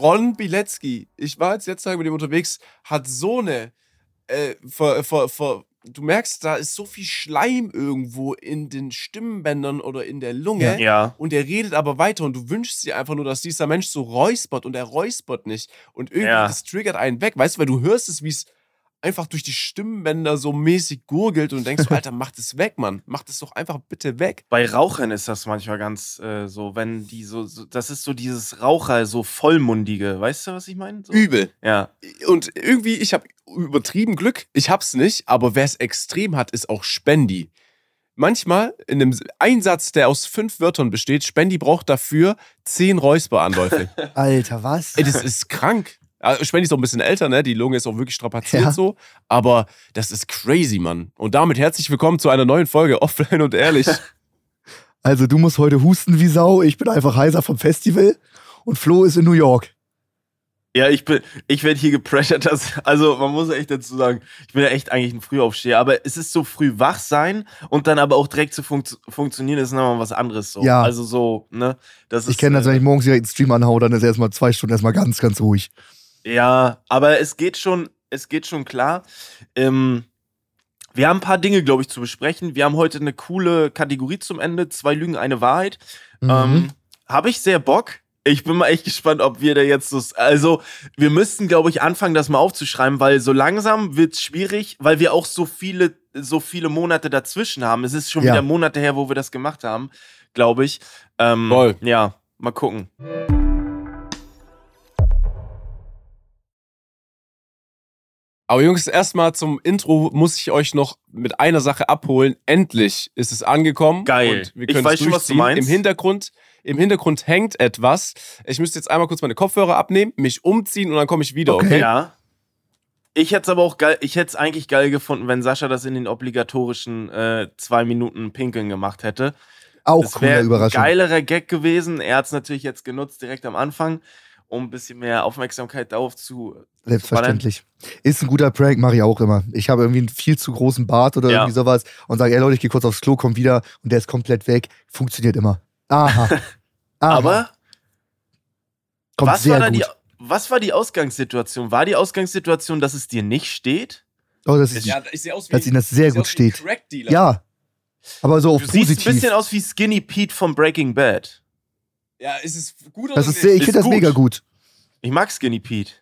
Ron Bilecki, ich war jetzt letzte Tage mit ihm unterwegs, hat so eine, äh, ver, ver, ver, du merkst, da ist so viel Schleim irgendwo in den Stimmbändern oder in der Lunge. Ja. Und er redet aber weiter und du wünschst dir einfach nur, dass dieser Mensch so räuspert und er räuspert nicht. Und irgendwie, Ja. das triggert einen weg, weißt du, weil du hörst es, wie es einfach durch die Stimmbänder so mäßig gurgelt und denkst, so, Alter, mach das weg, Mann. Mach das doch einfach bitte weg. Bei Rauchern ist das manchmal ganz äh, so, wenn die so, so, das ist so dieses Raucher, so vollmundige, weißt du, was ich meine? So? Übel. Ja. Und irgendwie, ich habe übertrieben Glück, ich hab's nicht, aber wer es extrem hat, ist auch Spendi. Manchmal in einem Einsatz, der aus fünf Wörtern besteht, Spendi braucht dafür zehn Räusperanläufe. Alter, was? Ey, das ist krank. Ja, Spendi ist auch ein bisschen älter, ne? Die Lunge ist auch wirklich strapaziert Ja. so. Aber das ist crazy, Mann. Und damit herzlich willkommen zu einer neuen Folge Offline und Ehrlich. Also, du musst heute husten wie Sau. Ich bin einfach heiser vom Festival. Und Flo ist in New York. Ja, ich bin, ich werde hier gepressured, dass, also man muss echt dazu sagen, ich bin ja echt eigentlich ein Frühaufsteher, aber es ist so früh wach sein und dann aber auch direkt zu funkt funktionieren, ist nochmal was anderes so. Ja. Also so, ne? Das Ich kenne das, wenn äh, ich morgens direkt einen Stream anhau, dann ist erstmal zwei Stunden erstmal ganz, ganz ruhig. Ja, aber es geht schon, es geht schon klar. Ähm, wir haben ein paar Dinge, glaube ich, zu besprechen. Wir haben heute eine coole Kategorie zum Ende. Zwei Lügen, eine Wahrheit. Mhm. Ähm, Habe ich sehr Bock. Ich bin mal echt gespannt, ob wir da jetzt so. Also, wir müssten, glaube ich, anfangen, das mal aufzuschreiben, weil so langsam wird es schwierig, weil wir auch so viele, so viele Monate dazwischen haben. Es ist schon Ja. wieder Monate her, wo wir das gemacht haben, glaube ich. Ähm, Voll. Ja, mal gucken. Aber Jungs, erstmal zum Intro muss ich euch noch mit einer Sache abholen. Endlich ist es angekommen. Geil. Und wir Ich können weiß schon, was du meinst. Im Hintergrund, Im Hintergrund hängt etwas. Ich müsste jetzt einmal kurz meine Kopfhörer abnehmen, mich umziehen und dann komme ich wieder, okay? Okay. Ja. Ich hätte es aber auch geil, ich hätte es eigentlich geil gefunden, wenn Sascha das in den obligatorischen äh, zwei Minuten Pinkeln gemacht hätte. Auch das wäre ein Überraschung. geilerer Gag gewesen. Er hat es natürlich jetzt genutzt, direkt am Anfang, um ein bisschen mehr Aufmerksamkeit darauf zu. Selbstverständlich. Ist ein guter Prank, mache ich auch immer. Ich habe irgendwie einen viel zu großen Bart oder Ja. irgendwie sowas und sage, ey Leute, ich gehe kurz aufs Klo, komm wieder und der ist komplett weg. Funktioniert immer. Aha. Aha. Aber kommt was sehr war, die, was war die Ausgangssituation? War die Ausgangssituation, dass es dir nicht steht? oh, das ist, Ja, ich sehe aus wie, dass Ihnen das sehr gut aus wie ein steht. Ja. Aber so auf Du siehst ein positiv. bisschen aus wie Skinny Pete von Breaking Bad. Ja, ist es gut Das oder ist sehr, ich nicht? finde das gut. mega gut. Ich mag Skinny Pete.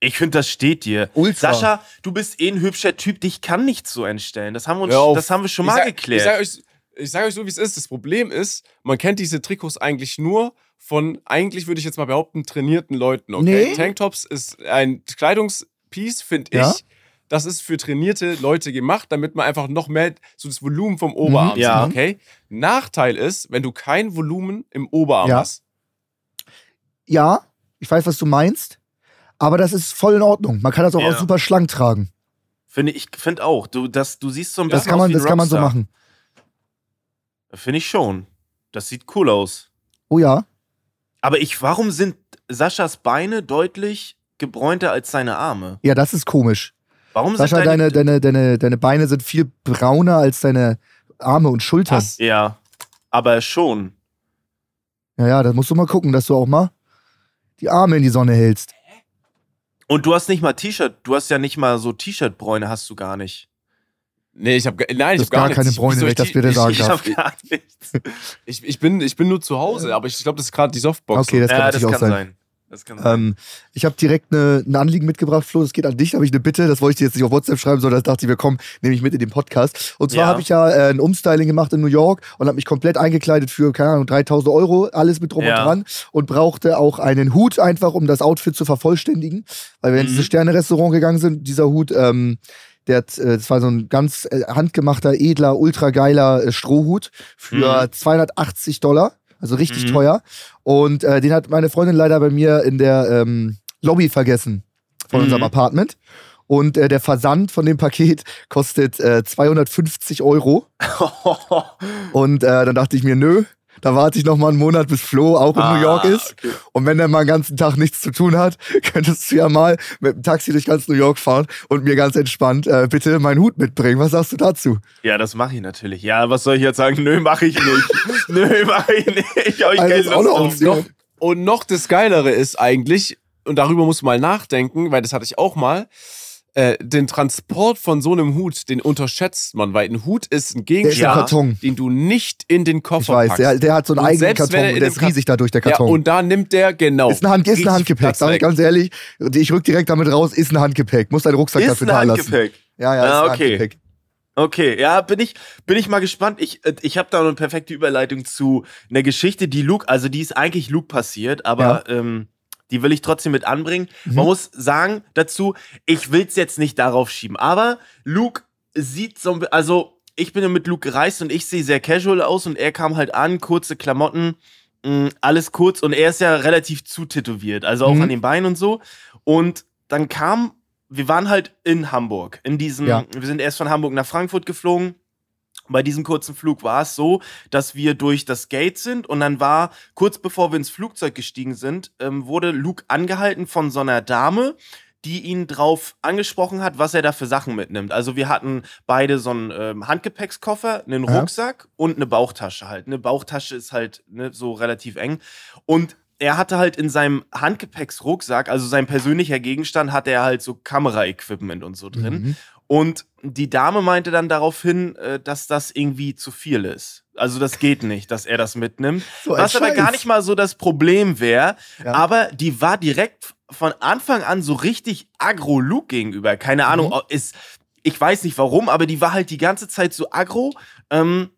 Ich finde, das steht dir. Ultra. Sascha, du bist eh ein hübscher Typ, dich kann nicht so entstellen. Das haben wir, uns, das haben wir schon Ich mal sag- geklärt. Ich sage euch, ich sag euch so, wie es ist. Das Problem ist, man kennt diese Trikots eigentlich nur von, eigentlich würde ich jetzt mal behaupten, trainierten Leuten. Okay? Nee. Tanktops ist ein Kleidungspiece, finde Ja. ich. Das ist für trainierte Leute gemacht, damit man einfach noch mehr so das Volumen vom Oberarm Mhm, ja. sieht. Okay? Nachteil ist, wenn du kein Volumen im Oberarm Ja. hast. Ja, ich weiß, was du meinst. Aber das ist voll in Ordnung. Man kann das auch, Ja. auch super schlank tragen. Finde ich finde auch. Du, das, du siehst so ein Das bisschen kann man, aus wie ein das kann man so Rockstar. machen. Finde ich schon. Das sieht cool aus. Oh ja. Aber ich, warum sind Saschas Beine deutlich gebräunter als seine Arme? Ja, das ist komisch. Warum Sascha, sind deine, deine, deine, deine Beine sind viel brauner als deine Arme und Schultern. Was? Ja, aber schon. Ja, ja, da musst du mal gucken, dass du auch mal die Arme in die Sonne hältst. Und du hast nicht mal T-Shirt, du hast ja nicht mal so T-Shirt-Bräune, hast du gar nicht. Nee, ich habe nein, ich Das habe gar, gar keine. Bräune, wenn ich das bitte ich- sagen Ich darf. habe gar nichts. Ich, ich, bin, ich bin nur zu Hause, aber ich glaube, das ist gerade die Softbox. Okay, das kann ja, das natürlich kann auch sein. sein. Das kann sein. Ähm, ich habe direkt eine, ein Anliegen mitgebracht, Flo. Das geht an dich. Da habe ich eine Bitte. Das wollte ich dir jetzt nicht auf WhatsApp schreiben, sondern das dachte ich, wir kommen nämlich mit in den Podcast. Und zwar Ja. habe ich ja äh, ein Umstyling gemacht in New York und habe mich komplett eingekleidet für, keine Ahnung, 3000 Euro, alles mit drum Ja. und dran. Und brauchte auch einen Hut einfach, um das Outfit zu vervollständigen. Weil wir in Mhm. dieses Sterne-Restaurant gegangen sind, dieser Hut, ähm, der, hat, äh, das war so ein ganz äh, handgemachter, edler, ultra geiler äh, Strohhut für 280 Dollar. Also richtig Mhm. teuer. Und äh, den hat meine Freundin leider bei mir in der ähm, Lobby vergessen von Mhm. unserem Apartment. Und äh, der Versand von dem Paket kostet äh, 250 Euro. Und äh, dann dachte ich mir, nö, da warte ich noch mal einen Monat, bis Flo auch in Ah, New York ist. okay. Und wenn der mal den ganzen Tag nichts zu tun hat, könntest du ja mal mit dem Taxi durch ganz New York fahren und mir ganz entspannt äh, bitte meinen Hut mitbringen. Was sagst du dazu? Ja, das mache ich natürlich. Ja, was soll ich jetzt sagen? Nö, mache ich nicht. Nö, mache ich nicht. Ich Also auch drauf. Option. Und noch das Geilere ist eigentlich, und darüber muss man mal nachdenken, weil das hatte ich auch mal, äh, den Transport von so einem Hut, den unterschätzt man, weil ein Hut ist ein ist Gegenstand, ein Karton. den du nicht in den Ich Koffer weiß, packst. der, der hat so einen Und eigenen Karton und der ist riesig dadurch, der ja, Karton. und da nimmt der, genau. ist ein, Hand, ist ein Handgepäck, sag ich ganz ehrlich. Ich rück direkt damit raus, ist ein Handgepäck. Muss deinen Rucksack Ist dafür ein da lassen. Handgepäck. Ja, ja, Ah, ist ein okay. Handgepäck. Okay, ja, bin ich, bin ich mal gespannt. Ich, äh, ich habe da eine perfekte Überleitung zu einer Geschichte, die Luke, also die ist eigentlich Luke passiert, aber ähm, die will ich trotzdem mit anbringen. Mhm. Man muss sagen dazu, ich will es jetzt nicht darauf schieben, aber Luke sieht so, ein also ich bin ja mit Luke gereist und ich sehe sehr casual aus und er kam halt an, kurze Klamotten, mh, alles kurz und er ist ja relativ zutätowiert, also auch Mhm. an den Beinen und so. Und dann kam, wir waren halt in Hamburg, in diesem, Ja. wir sind erst von Hamburg nach Frankfurt geflogen. Bei diesem kurzen Flug war es so, dass wir durch das Gate sind und dann war, kurz bevor wir ins Flugzeug gestiegen sind, ähm, wurde Luke angehalten von so einer Dame, die ihn drauf angesprochen hat, was er da für Sachen mitnimmt. Also wir hatten beide so einen ähm, Handgepäckskoffer, einen Ja. Rucksack und eine Bauchtasche halt. Eine Bauchtasche ist halt ne, so relativ eng. Und er hatte halt in seinem Handgepäcksrucksack, also sein persönlicher Gegenstand, hatte er halt so Kameraequipment und so drin. Mhm. Und die Dame meinte dann daraufhin, äh, dass das irgendwie zu viel ist. Also das geht nicht, dass er das mitnimmt. So Was aber Scheiß. gar nicht mal so das Problem wäre. Ja. Aber die war direkt von Anfang an so richtig aggro Luke gegenüber. Keine Ahnung, Mhm. ist, ich weiß nicht warum, aber die war halt die ganze Zeit so aggro. Ähm,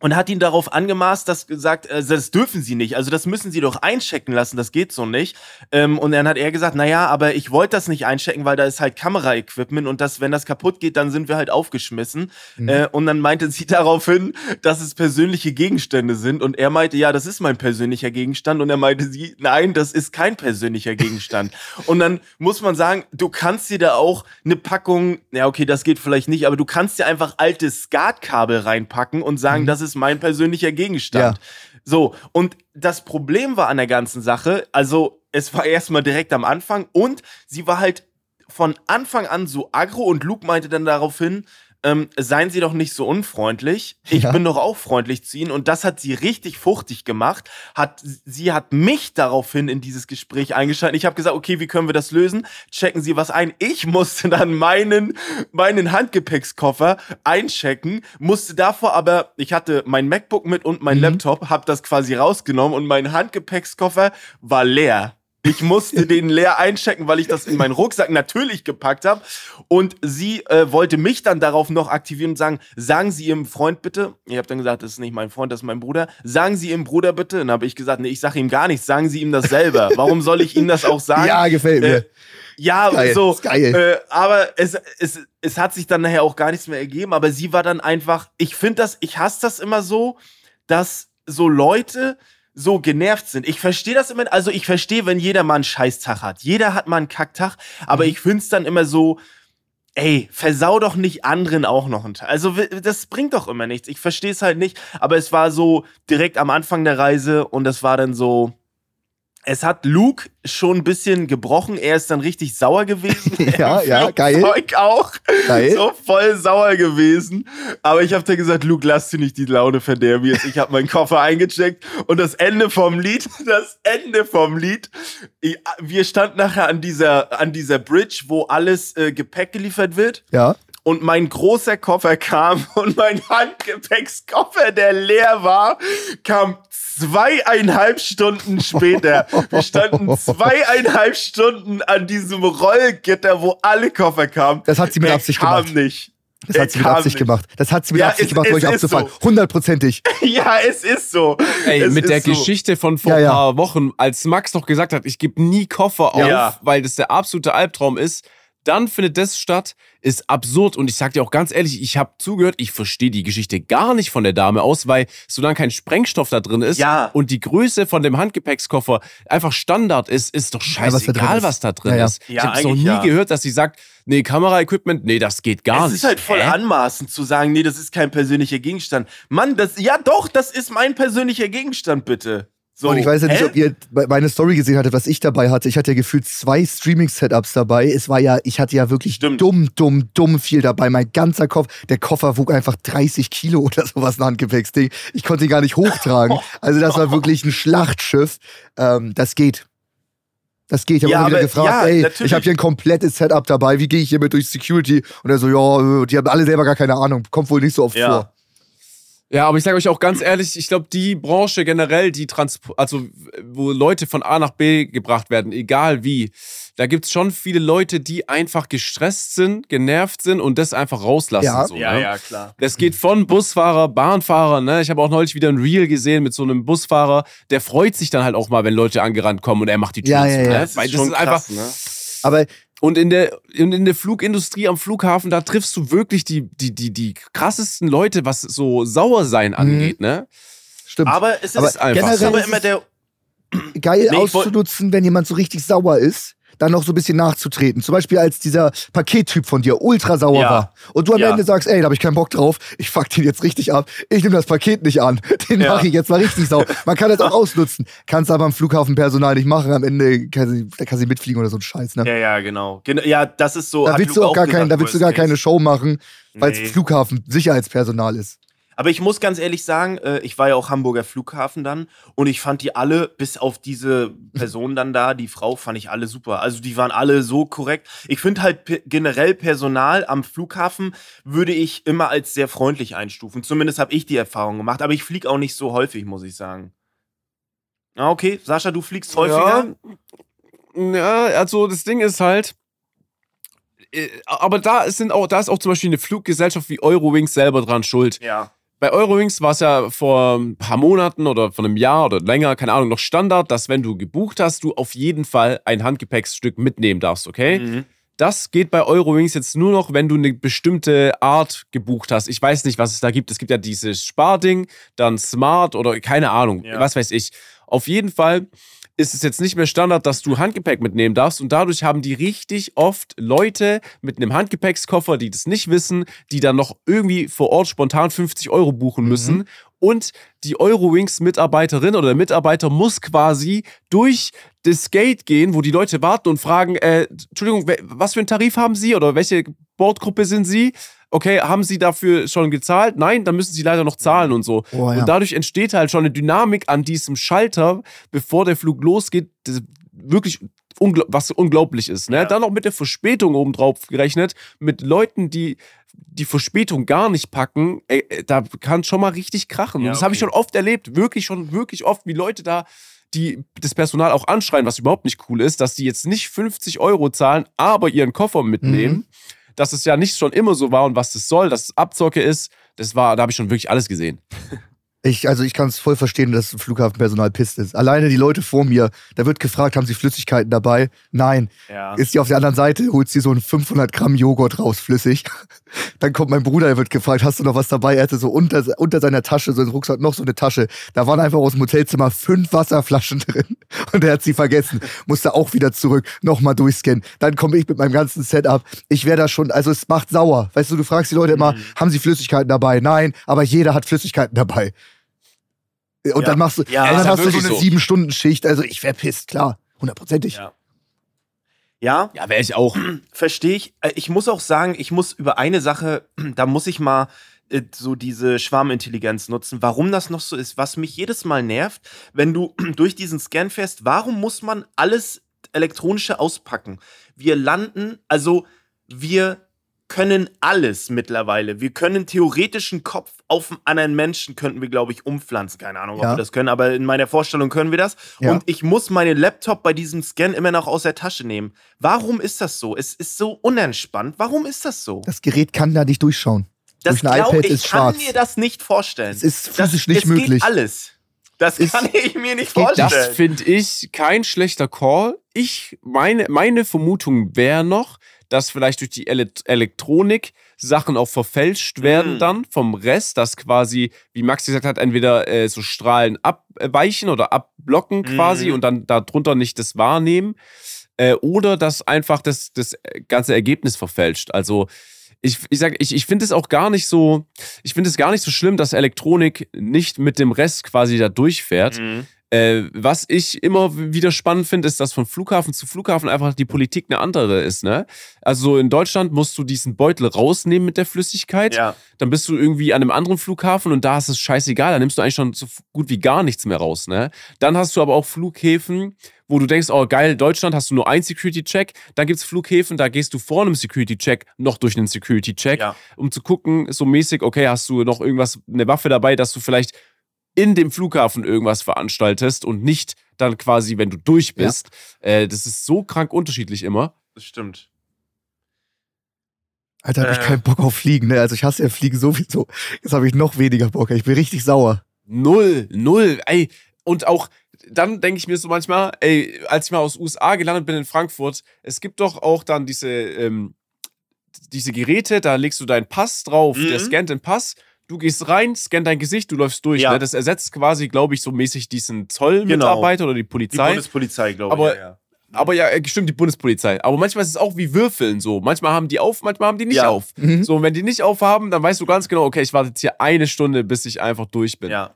und hat ihn darauf angemaßt, dass gesagt, äh, das dürfen sie nicht. Also das müssen sie doch einchecken lassen, das geht so nicht. Ähm, und dann hat er gesagt, naja, aber ich wollte das nicht einchecken, weil da ist halt Kameraequipment und das, wenn das kaputt geht, dann sind wir halt aufgeschmissen. Mhm. Äh, und dann meinte sie daraufhin, dass es persönliche Gegenstände sind. Und er meinte, ja, das ist mein persönlicher Gegenstand. Und er meinte sie, nein, das ist kein persönlicher Gegenstand. und dann muss man sagen, du kannst dir da auch eine Packung, ja, okay, das geht vielleicht nicht, aber du kannst dir einfach alte Skatkabel reinpacken und sagen, Mhm. das ist mein persönlicher Gegenstand. Ja. So, und das Problem war an der ganzen Sache, also es war erstmal direkt am Anfang und sie war halt von Anfang an so aggro und Luke meinte dann daraufhin, ähm, seien Sie doch nicht so unfreundlich. Ich Ja. bin doch auch freundlich zu Ihnen. Und das hat sie richtig fuchtig gemacht. Hat, sie hat mich daraufhin in dieses Gespräch eingeschaltet. Ich habe gesagt, okay, wie können wir das lösen? Checken Sie was ein. Ich musste dann meinen, meinen Handgepäckskoffer einchecken, musste davor aber, ich hatte mein MacBook mit und mein Mhm. Laptop, habe das quasi rausgenommen und mein Handgepäckskoffer war leer. Ich musste den leer einchecken, weil ich das in meinen Rucksack natürlich gepackt habe. Und sie äh, wollte mich dann darauf noch aktivieren und sagen, sagen Sie Ihrem Freund bitte, ich habe dann gesagt, das ist nicht mein Freund, das ist mein Bruder, sagen Sie Ihrem Bruder bitte. Dann habe ich gesagt, nee, ich sage ihm gar nichts, sagen Sie ihm das selber. Warum soll ich ihm das auch sagen? Ja, gefällt mir. Äh, ja, Geil, so. Äh, aber es, es, es hat sich dann nachher auch gar nichts mehr ergeben. Aber sie war dann einfach, ich finde das, ich hasse das immer so, dass so Leute so genervt sind. Ich verstehe das immer, also ich verstehe, wenn jeder mal einen Scheißtag hat. Jeder hat mal einen Kacktag, aber Mhm. ich finde es dann immer so, ey, versau doch nicht anderen auch noch einen Tag. Also das bringt doch immer nichts. Ich verstehe es halt nicht, aber es war so direkt am Anfang der Reise und das war dann so, es hat Luke schon ein bisschen gebrochen. Er ist dann richtig sauer gewesen. Ja, ja, geil. Flugzeug auch. Geil. So voll sauer gewesen. Aber ich habe dir gesagt, Luke, lass dir nicht die Laune verderben jetzt. Ich habe meinen Koffer eingecheckt und das Ende vom Lied, das Ende vom Lied. Wir standen nachher an dieser, an dieser Bridge, wo alles äh, Gepäck geliefert wird Ja. Und mein großer Koffer kam und mein Handgepäckskoffer, der leer war, kam zweieinhalb Stunden später. Wir standen zweieinhalb Stunden an diesem Rollgitter, wo alle Koffer kamen. Das hat sie mit Er Absicht kam gemacht. nicht. Das hat sie mit Absicht nicht. gemacht. Das hat sie mit Ja, Absicht es- gemacht, euch ist abzufangen. so. Hundertprozentig. Ja, es ist so. Ey, es mit der so. Geschichte von vor Ja, ein ja. paar Wochen, als Max noch gesagt hat, ich gebe nie Koffer auf, Ja. weil das der absolute Albtraum ist, dann findet das statt, ist absurd. Und ich sag dir auch ganz ehrlich, ich habe zugehört, ich verstehe die Geschichte gar nicht von der Dame aus, weil solange kein Sprengstoff da drin ist Ja. und die Größe von dem Handgepäckskoffer einfach Standard ist, ist doch was da drin scheißegal, ist. was da drin Ja, ja. ist. Ja, ich habe es noch nie ja. gehört, dass sie sagt, nee, Kameraequipment, nee, das geht gar es nicht. ist halt voll Hä? anmaßend zu sagen, nee, das ist kein persönlicher Gegenstand. Mann, das, ja doch, das ist mein persönlicher Gegenstand, bitte. So, und ich weiß ja nicht, hä? ob ihr meine Story gesehen hattet, was ich dabei hatte. Ich hatte ja gefühlt zwei Streaming-Setups dabei. Es war ja, ich hatte ja wirklich Stimmt. dumm, dumm, dumm viel dabei. Mein ganzer Kopf, der Koffer wog einfach 30 Kilo oder sowas, ein Handgepäcksding. Ich konnte ihn gar nicht hochtragen. Also das war wirklich ein Schlachtschiff. Ähm, das geht. Das geht. Ich habe Ja, immer wieder gefragt, ja, ey, natürlich. ich habe hier ein komplettes Setup dabei. Wie gehe ich hiermit durch Security? Und er so, ja, äh, die haben alle selber gar keine Ahnung. Kommt wohl nicht so oft Ja. vor. Ja, aber ich sage euch auch ganz ehrlich, ich glaube, die Branche generell, die Transport, also wo Leute von A nach B gebracht werden, egal wie, da gibt's schon viele Leute, die einfach gestresst sind, genervt sind und das einfach rauslassen. Ja. so, Ja, ne? ja, klar. Das geht von Busfahrer, Bahnfahrer, ne? Ich habe auch neulich wieder ein Reel gesehen mit so einem Busfahrer, der freut sich dann halt auch mal, wenn Leute angerannt kommen und er macht die Tür Ja, zu. ja, ne? ja. Das ist, Weil schon krass, ne? Aber Und in der, und in der Flugindustrie am Flughafen, da triffst du wirklich die, die, die, die krassesten Leute, was so Sauersein angeht, ne? stimmt. Aber es ist, Aber einfach generell so. aber immer der. geil Nee, auszunutzen, wenn jemand so richtig sauer ist, dann noch so ein bisschen nachzutreten. Zum Beispiel als dieser Pakettyp von dir ultra sauer Ja. war. Und du am Ja. Ende sagst, ey, da habe ich keinen Bock drauf, ich fuck den jetzt richtig ab, ich nehme das Paket nicht an, den Ja. mache ich jetzt mal richtig sauer. Man kann das auch ausnutzen. Kannst aber am Flughafenpersonal nicht machen, am Ende kann sie, da kann sie mitfliegen oder so ein Scheiß, ne? Ja, ja, genau. Gen ja, das ist so. Da willst du auch gar kein, da willst du gar keine Show machen, weil es Nee. Flughafen Sicherheitspersonal ist. Aber ich muss ganz ehrlich sagen, äh, ich war ja auch Hamburger Flughafen dann und ich fand die alle, bis auf diese Person dann da, die Frau, fand ich alle super. Also die waren alle so korrekt. Ich finde halt generell Personal am Flughafen würde ich immer als sehr freundlich einstufen. Zumindest habe ich die Erfahrung gemacht. Aber ich fliege auch nicht so häufig, muss ich sagen. Ah, okay. Sascha, du fliegst häufiger? Ja, ja, also das Ding ist halt, äh, aber da ist, sind auch, da ist auch zum Beispiel eine Fluggesellschaft wie Eurowings selber dran schuld. Ja. Bei Eurowings war es ja vor ein paar Monaten oder vor einem Jahr oder länger, keine Ahnung, noch Standard, dass wenn du gebucht hast, du auf jeden Fall ein Handgepäcksstück mitnehmen darfst, okay? Mhm. Das geht bei Eurowings jetzt nur noch, wenn du eine bestimmte Art gebucht hast. Ich weiß nicht, was es da gibt. Es gibt ja dieses Sparding, dann Smart oder keine Ahnung, Ja. was weiß ich. Auf jeden Fall ist es jetzt nicht mehr Standard, dass du Handgepäck mitnehmen darfst. Und dadurch haben die richtig oft Leute mit einem Handgepäckskoffer, die das nicht wissen, die dann noch irgendwie vor Ort spontan 50 Euro buchen müssen. Und die Eurowings-Mitarbeiterin oder der Mitarbeiter muss quasi durch das Gate gehen, wo die Leute warten und fragen, äh, Entschuldigung, was für einen Tarif haben Sie oder welche Bordgruppe sind Sie? Okay, haben Sie dafür schon gezahlt? Nein, dann müssen Sie leider noch zahlen und so. Oh, ja. Und dadurch entsteht halt schon eine Dynamik an diesem Schalter, bevor der Flug losgeht, das wirklich ungl was unglaublich ist. Ne? Ja. Dann noch mit der Verspätung obendrauf gerechnet, mit Leuten, die die Verspätung gar nicht packen, ey, äh, da kann schon mal richtig krachen. Ja, und das habe ich okay. schon oft erlebt, wirklich schon, wirklich oft, wie Leute da die das Personal auch anschreien, was überhaupt nicht cool ist, dass die jetzt nicht 50 Euro zahlen, aber ihren Koffer mitnehmen. Dass es ja nicht schon immer so war und was das soll, dass es Abzocke ist, das war, da habe ich schon wirklich alles gesehen. Ich, also ich kann es voll verstehen, dass Flughafenpersonal pisst ist. Alleine die Leute vor mir, da wird gefragt, haben sie Flüssigkeiten dabei? Nein. Ja. Ist die auf der anderen Seite, holt sie so einen 500 Gramm Joghurt raus, flüssig. Dann kommt mein Bruder, er wird gefragt, hast du noch was dabei? Er hatte so unter, unter seiner Tasche, so ein Rucksack, noch so eine Tasche. Da waren einfach aus dem Hotelzimmer fünf Wasserflaschen drin. Und er hat sie vergessen. Musste auch wieder zurück, nochmal durchscannen. Dann komme ich mit meinem ganzen Setup. Ich wäre da schon, also es macht sauer. Weißt du, du fragst die Leute immer, Mhm. haben sie Flüssigkeiten dabei? Nein, aber jeder hat Flüssigkeiten dabei. Und Ja. dann machst du, Ja, dann hast du so eine so. Sieben-Stunden-Schicht. Also ich wäre pisst, klar. Hundertprozentig. Ja. Ja, Ja, wäre ich auch. verstehe ich. Äh, Ich muss auch sagen, ich muss über eine Sache, da muss ich mal äh, so diese Schwarmintelligenz nutzen, warum das noch so ist. Was mich jedes Mal nervt, wenn du durch diesen Scan fährst, warum muss man alles elektronische auspacken? Wir landen, also wir können alles mittlerweile. Wir können theoretischen Kopf auf einen anderen Menschen, könnten wir, glaube ich, umpflanzen. Keine Ahnung, ob Ja. wir das können, aber in meiner Vorstellung können wir das. Ja. Und ich muss meinen Laptop bei diesem Scan immer noch aus der Tasche nehmen. Warum ist das so? Es ist so unentspannt. Warum ist das so? Das Gerät kann da nicht durchschauen. Das durch ein glaub, iPad ich ist kann schwarz. mir das nicht vorstellen. Es ist das, physisch nicht es möglich. Geht alles. Das Ist- kann ich mir nicht vorstellen. Das finde ich kein schlechter Call. Ich, meine, meine Vermutung wäre noch, dass vielleicht durch die Ele Elektronik Sachen auch verfälscht werden Mhm. dann vom Rest, dass quasi, wie Max gesagt hat, entweder äh, so Strahlen abweichen oder abblocken quasi Mhm. und dann darunter nicht das wahrnehmen. Äh, oder dass einfach das, das ganze Ergebnis verfälscht. Also ich, ich sag, ich, ich finde es auch gar nicht so, ich finde es gar nicht so schlimm, dass Elektronik nicht mit dem Rest quasi da durchfährt. Mhm. Äh, was ich immer wieder spannend finde, ist, dass von Flughafen zu Flughafen einfach die Politik eine andere ist. Ne? Also in Deutschland musst du diesen Beutel rausnehmen mit der Flüssigkeit. Ja. Dann bist du irgendwie an einem anderen Flughafen und da ist es scheißegal. Da nimmst du eigentlich schon so gut wie gar nichts mehr raus. Ne? Dann hast du aber auch Flughäfen, wo du denkst, oh geil, Deutschland hast du nur einen Security-Check. Dann gibt es Flughäfen, da gehst du vor einem Security-Check noch durch einen Security-Check, Ja. um zu gucken, so mäßig, okay, hast du noch irgendwas, eine Waffe dabei, dass du vielleicht in dem Flughafen irgendwas veranstaltest und nicht dann quasi, wenn du durch Ja. bist. Äh, das ist so krank unterschiedlich immer. Das stimmt. Alter, hab ich Äh. keinen Bock auf Fliegen, ne? Also ich hasse ja Fliegen sowieso. Jetzt habe ich noch weniger Bock. Ich bin richtig sauer. Null, null, ey. Und auch, dann denke ich mir so manchmal, ey, als ich mal aus USA gelandet bin in Frankfurt, es gibt doch auch dann diese, ähm, diese Geräte, da legst du deinen Pass drauf, Mhm. der scannt den Pass, du gehst rein, scannt dein Gesicht, du läufst durch. Ja. Ne? Das ersetzt quasi, glaube ich, so mäßig diesen Zollmitarbeiter oder die Die Polizei. Bundespolizei, glaube ich. Aber- ja, ja. Aber ja, äh, stimmt, die Bundespolizei. Aber manchmal ist es auch wie Würfeln so. Manchmal haben die auf, manchmal haben die nicht Ja. auf. Mhm. So, und wenn die nicht aufhaben, dann weißt du ganz genau, okay, ich warte jetzt hier eine Stunde, bis ich einfach durch bin. Ja.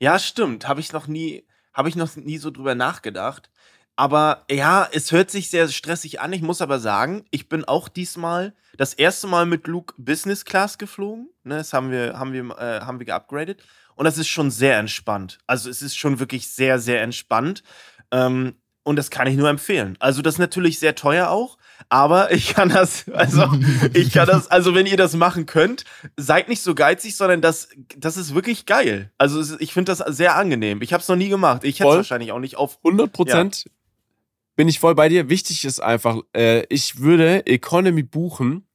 Ja, stimmt. Habe ich noch nie, habe ich noch nie so drüber nachgedacht. Aber ja, es hört sich sehr stressig an. Ich muss aber sagen, ich bin auch diesmal das erste Mal mit Luke Business Class geflogen. Ne, das haben wir, haben wir, äh, haben wir geupgradet. Und das ist schon sehr entspannt. Also es ist schon wirklich sehr, sehr entspannt. Ähm, und das kann ich nur empfehlen. Also das ist natürlich sehr teuer auch, aber ich kann das, also ich kann das, also wenn ihr das machen könnt, seid nicht so geizig, sondern das, das ist wirklich geil. Also ich finde das sehr angenehm. Ich habe es noch nie gemacht. Ich hätte es wahrscheinlich auch nicht auf. 100 Prozent bin ich voll bei dir. Wichtig ist einfach, äh, ich würde Economy buchen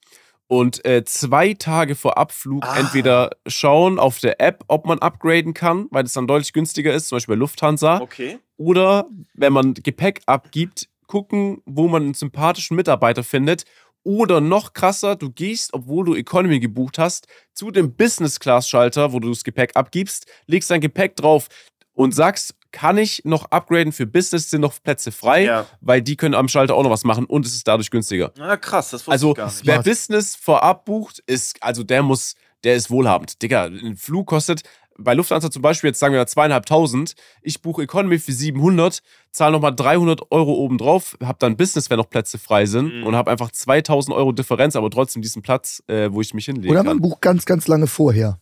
und äh, zwei Tage vor Abflug Ah. entweder schauen auf der App, ob man upgraden kann, weil das dann deutlich günstiger ist, zum Beispiel bei Lufthansa. Okay. Oder wenn man Gepäck abgibt, gucken, wo man einen sympathischen Mitarbeiter findet. Oder noch krasser, du gehst, obwohl du Economy gebucht hast, zu dem Business-Class-Schalter, wo du das Gepäck abgibst, legst dein Gepäck drauf und sagst, kann ich noch upgraden für Business, sind noch Plätze frei, Ja. weil die können am Schalter auch noch was machen und es ist dadurch günstiger. Na krass, das wusste Also, ich gar nicht. wer. Business vorab bucht, ist, also der muss, der ist wohlhabend. Digga, ein Flug kostet bei Lufthansa zum Beispiel, jetzt sagen wir mal zweieinhalbtausend, ich buche Economy für 700, zahle nochmal 300 Euro obendrauf, hab dann Business, wenn noch Plätze frei sind Mhm. und habe einfach 2000 Euro Differenz, aber trotzdem diesen Platz, äh, wo ich mich hinlegen Oder kann. man bucht ganz, ganz lange vorher.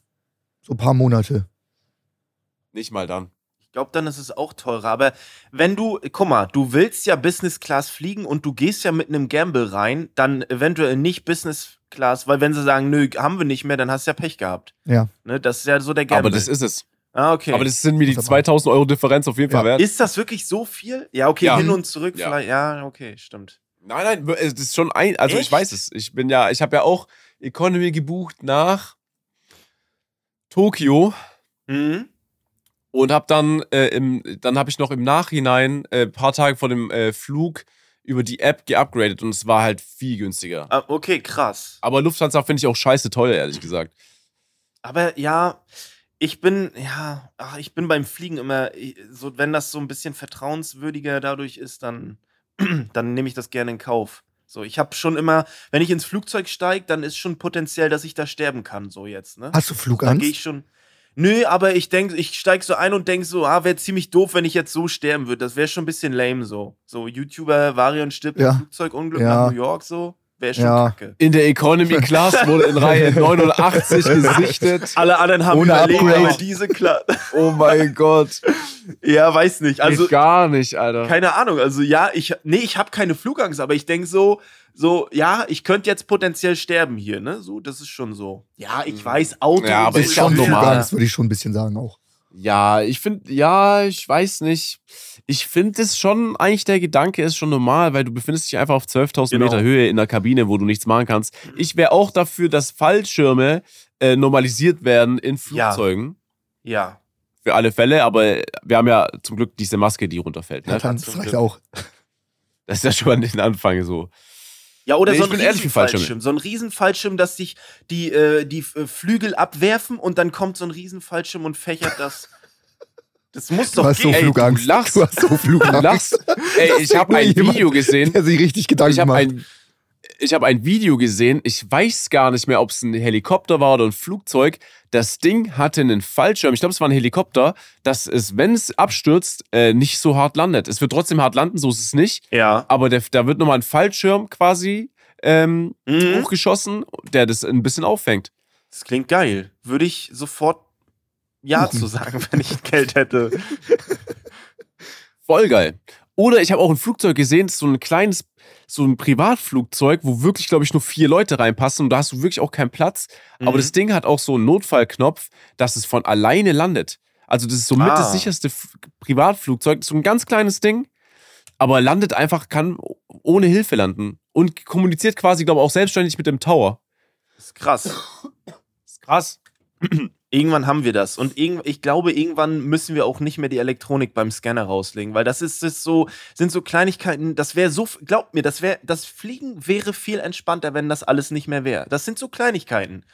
So ein paar Monate. Nicht mal dann. Ich glaube, dann ist es auch teurer. Aber wenn du, guck mal, du willst ja Business Class fliegen und du gehst ja mit einem Gamble rein, dann eventuell nicht Business Class, weil wenn sie sagen, nö, haben wir nicht mehr, dann hast du ja Pech gehabt. Ja. Ne, das ist ja so der Gamble. Aber das ist es. ah, okay. Aber das sind mir die Muss aber- 2000 Euro Differenz auf jeden Fall Ja. wert. ist das wirklich so viel? Ja, okay, Ja. hin und zurück Ja. vielleicht. Ja, okay, stimmt. Nein, nein, es ist schon ein, also ich Echt? weiß es. Ich bin ja, ich habe ja auch Economy gebucht nach Tokio. Mhm. Und habe dann äh, im, dann habe ich noch im Nachhinein äh, paar Tage vor dem äh, Flug über die App geupgradet und es war halt viel günstiger. Ah, okay, krass. Aber Lufthansa finde ich auch scheiße teuer, ehrlich gesagt. Aber ja, ich bin, ja, ach, ich bin beim Fliegen immer, so, wenn das so ein bisschen vertrauenswürdiger dadurch ist, dann, dann nehme ich das gerne in Kauf. So, ich habe schon immer, wenn ich ins Flugzeug steige, dann ist schon potenziell, dass ich da sterben kann, so jetzt, ne? Hast du Da gehe Flugangst? ich schon. Nö, aber ich denke, ich steig so ein und denke so, ah, wäre ziemlich doof, wenn ich jetzt so sterben würde. Das wäre schon ein bisschen lame so. So YouTuber Varion stirbt Ja. im Flugzeugunglück Ja. nach New York so, wäre schon Ja. kacke. In der Economy Class wurde in Reihe 89 gesichtet. Alle anderen haben Ohne überlegt, Upgrade. aber diese klar. Oh mein Gott. ja, weiß nicht. Also Also gar nicht, Alter. keine Ahnung. Also ja, ich nee, ich habe keine Flugangst, aber ich denke so, so ja, ich könnte jetzt potenziell sterben hier, ne? So, das ist schon so. Ja, ich weiß, Auto. Ja, aber ist schon normal. Flugangst, würde ich schon ein bisschen sagen auch. Ja, ich finde, ja, ich weiß nicht. Ich finde es schon, eigentlich der Gedanke ist schon normal, weil du befindest dich einfach auf 12.000 Genau. Meter Höhe in der Kabine, wo du nichts machen kannst. Ich wäre auch dafür, dass Fallschirme äh, normalisiert werden in Ja. Flugzeugen. Ja. Für alle Fälle, aber wir haben ja zum Glück diese Maske, die runterfällt. Ja, Ne? dann, zum das reicht auch. Das ist ja schon an den Anfang so. Ja, oder Nee, so ein. Riesenfallschirm. So ein Riesenfallschirm, dass sich die, äh, die Flügel abwerfen und dann kommt so ein Riesenfallschirm und fächert das. Das muss Du doch hast so gehen. Ey, du Flugangst. lachst. Du hast so Du Flugangst. lachst. Ey, ich habe ein jemand, Video gesehen. Der sich richtig Gedanken Ich habe macht. ein. ich habe ein Video gesehen, ich weiß gar nicht mehr, ob es ein Helikopter war oder ein Flugzeug. Das Ding hatte einen Fallschirm, ich glaube, es war ein Helikopter, dass es, wenn es abstürzt, äh, nicht so hart landet. Es wird trotzdem hart landen, so ist es nicht. Ja. Aber der, da wird nochmal ein Fallschirm quasi ähm, Mhm. hochgeschossen, der das ein bisschen auffängt. Das klingt geil. Würde ich sofort Ja zu sagen, wenn ich Geld hätte. Voll geil. Oder ich habe auch ein Flugzeug gesehen, so ein kleines, so ein Privatflugzeug, wo wirklich, glaube ich, nur vier Leute reinpassen und da hast du wirklich auch keinen Platz. Aber Mhm. das Ding hat auch so einen Notfallknopf, dass es von alleine landet. Also das ist somit Ah. das sicherste Privatflugzeug. So ein ganz kleines Ding, aber landet einfach, kann ohne Hilfe landen. Und kommuniziert quasi, glaube ich, auch selbstständig mit dem Tower. Das ist krass. Das ist krass. Irgendwann haben wir das. Und irgend, ich glaube, irgendwann müssen wir auch nicht mehr die Elektronik beim Scanner rauslegen, weil das ist, ist so, sind so Kleinigkeiten, das wäre so, glaubt mir, das wäre, das Fliegen wäre viel entspannter, wenn das alles nicht mehr wäre. Das sind so Kleinigkeiten.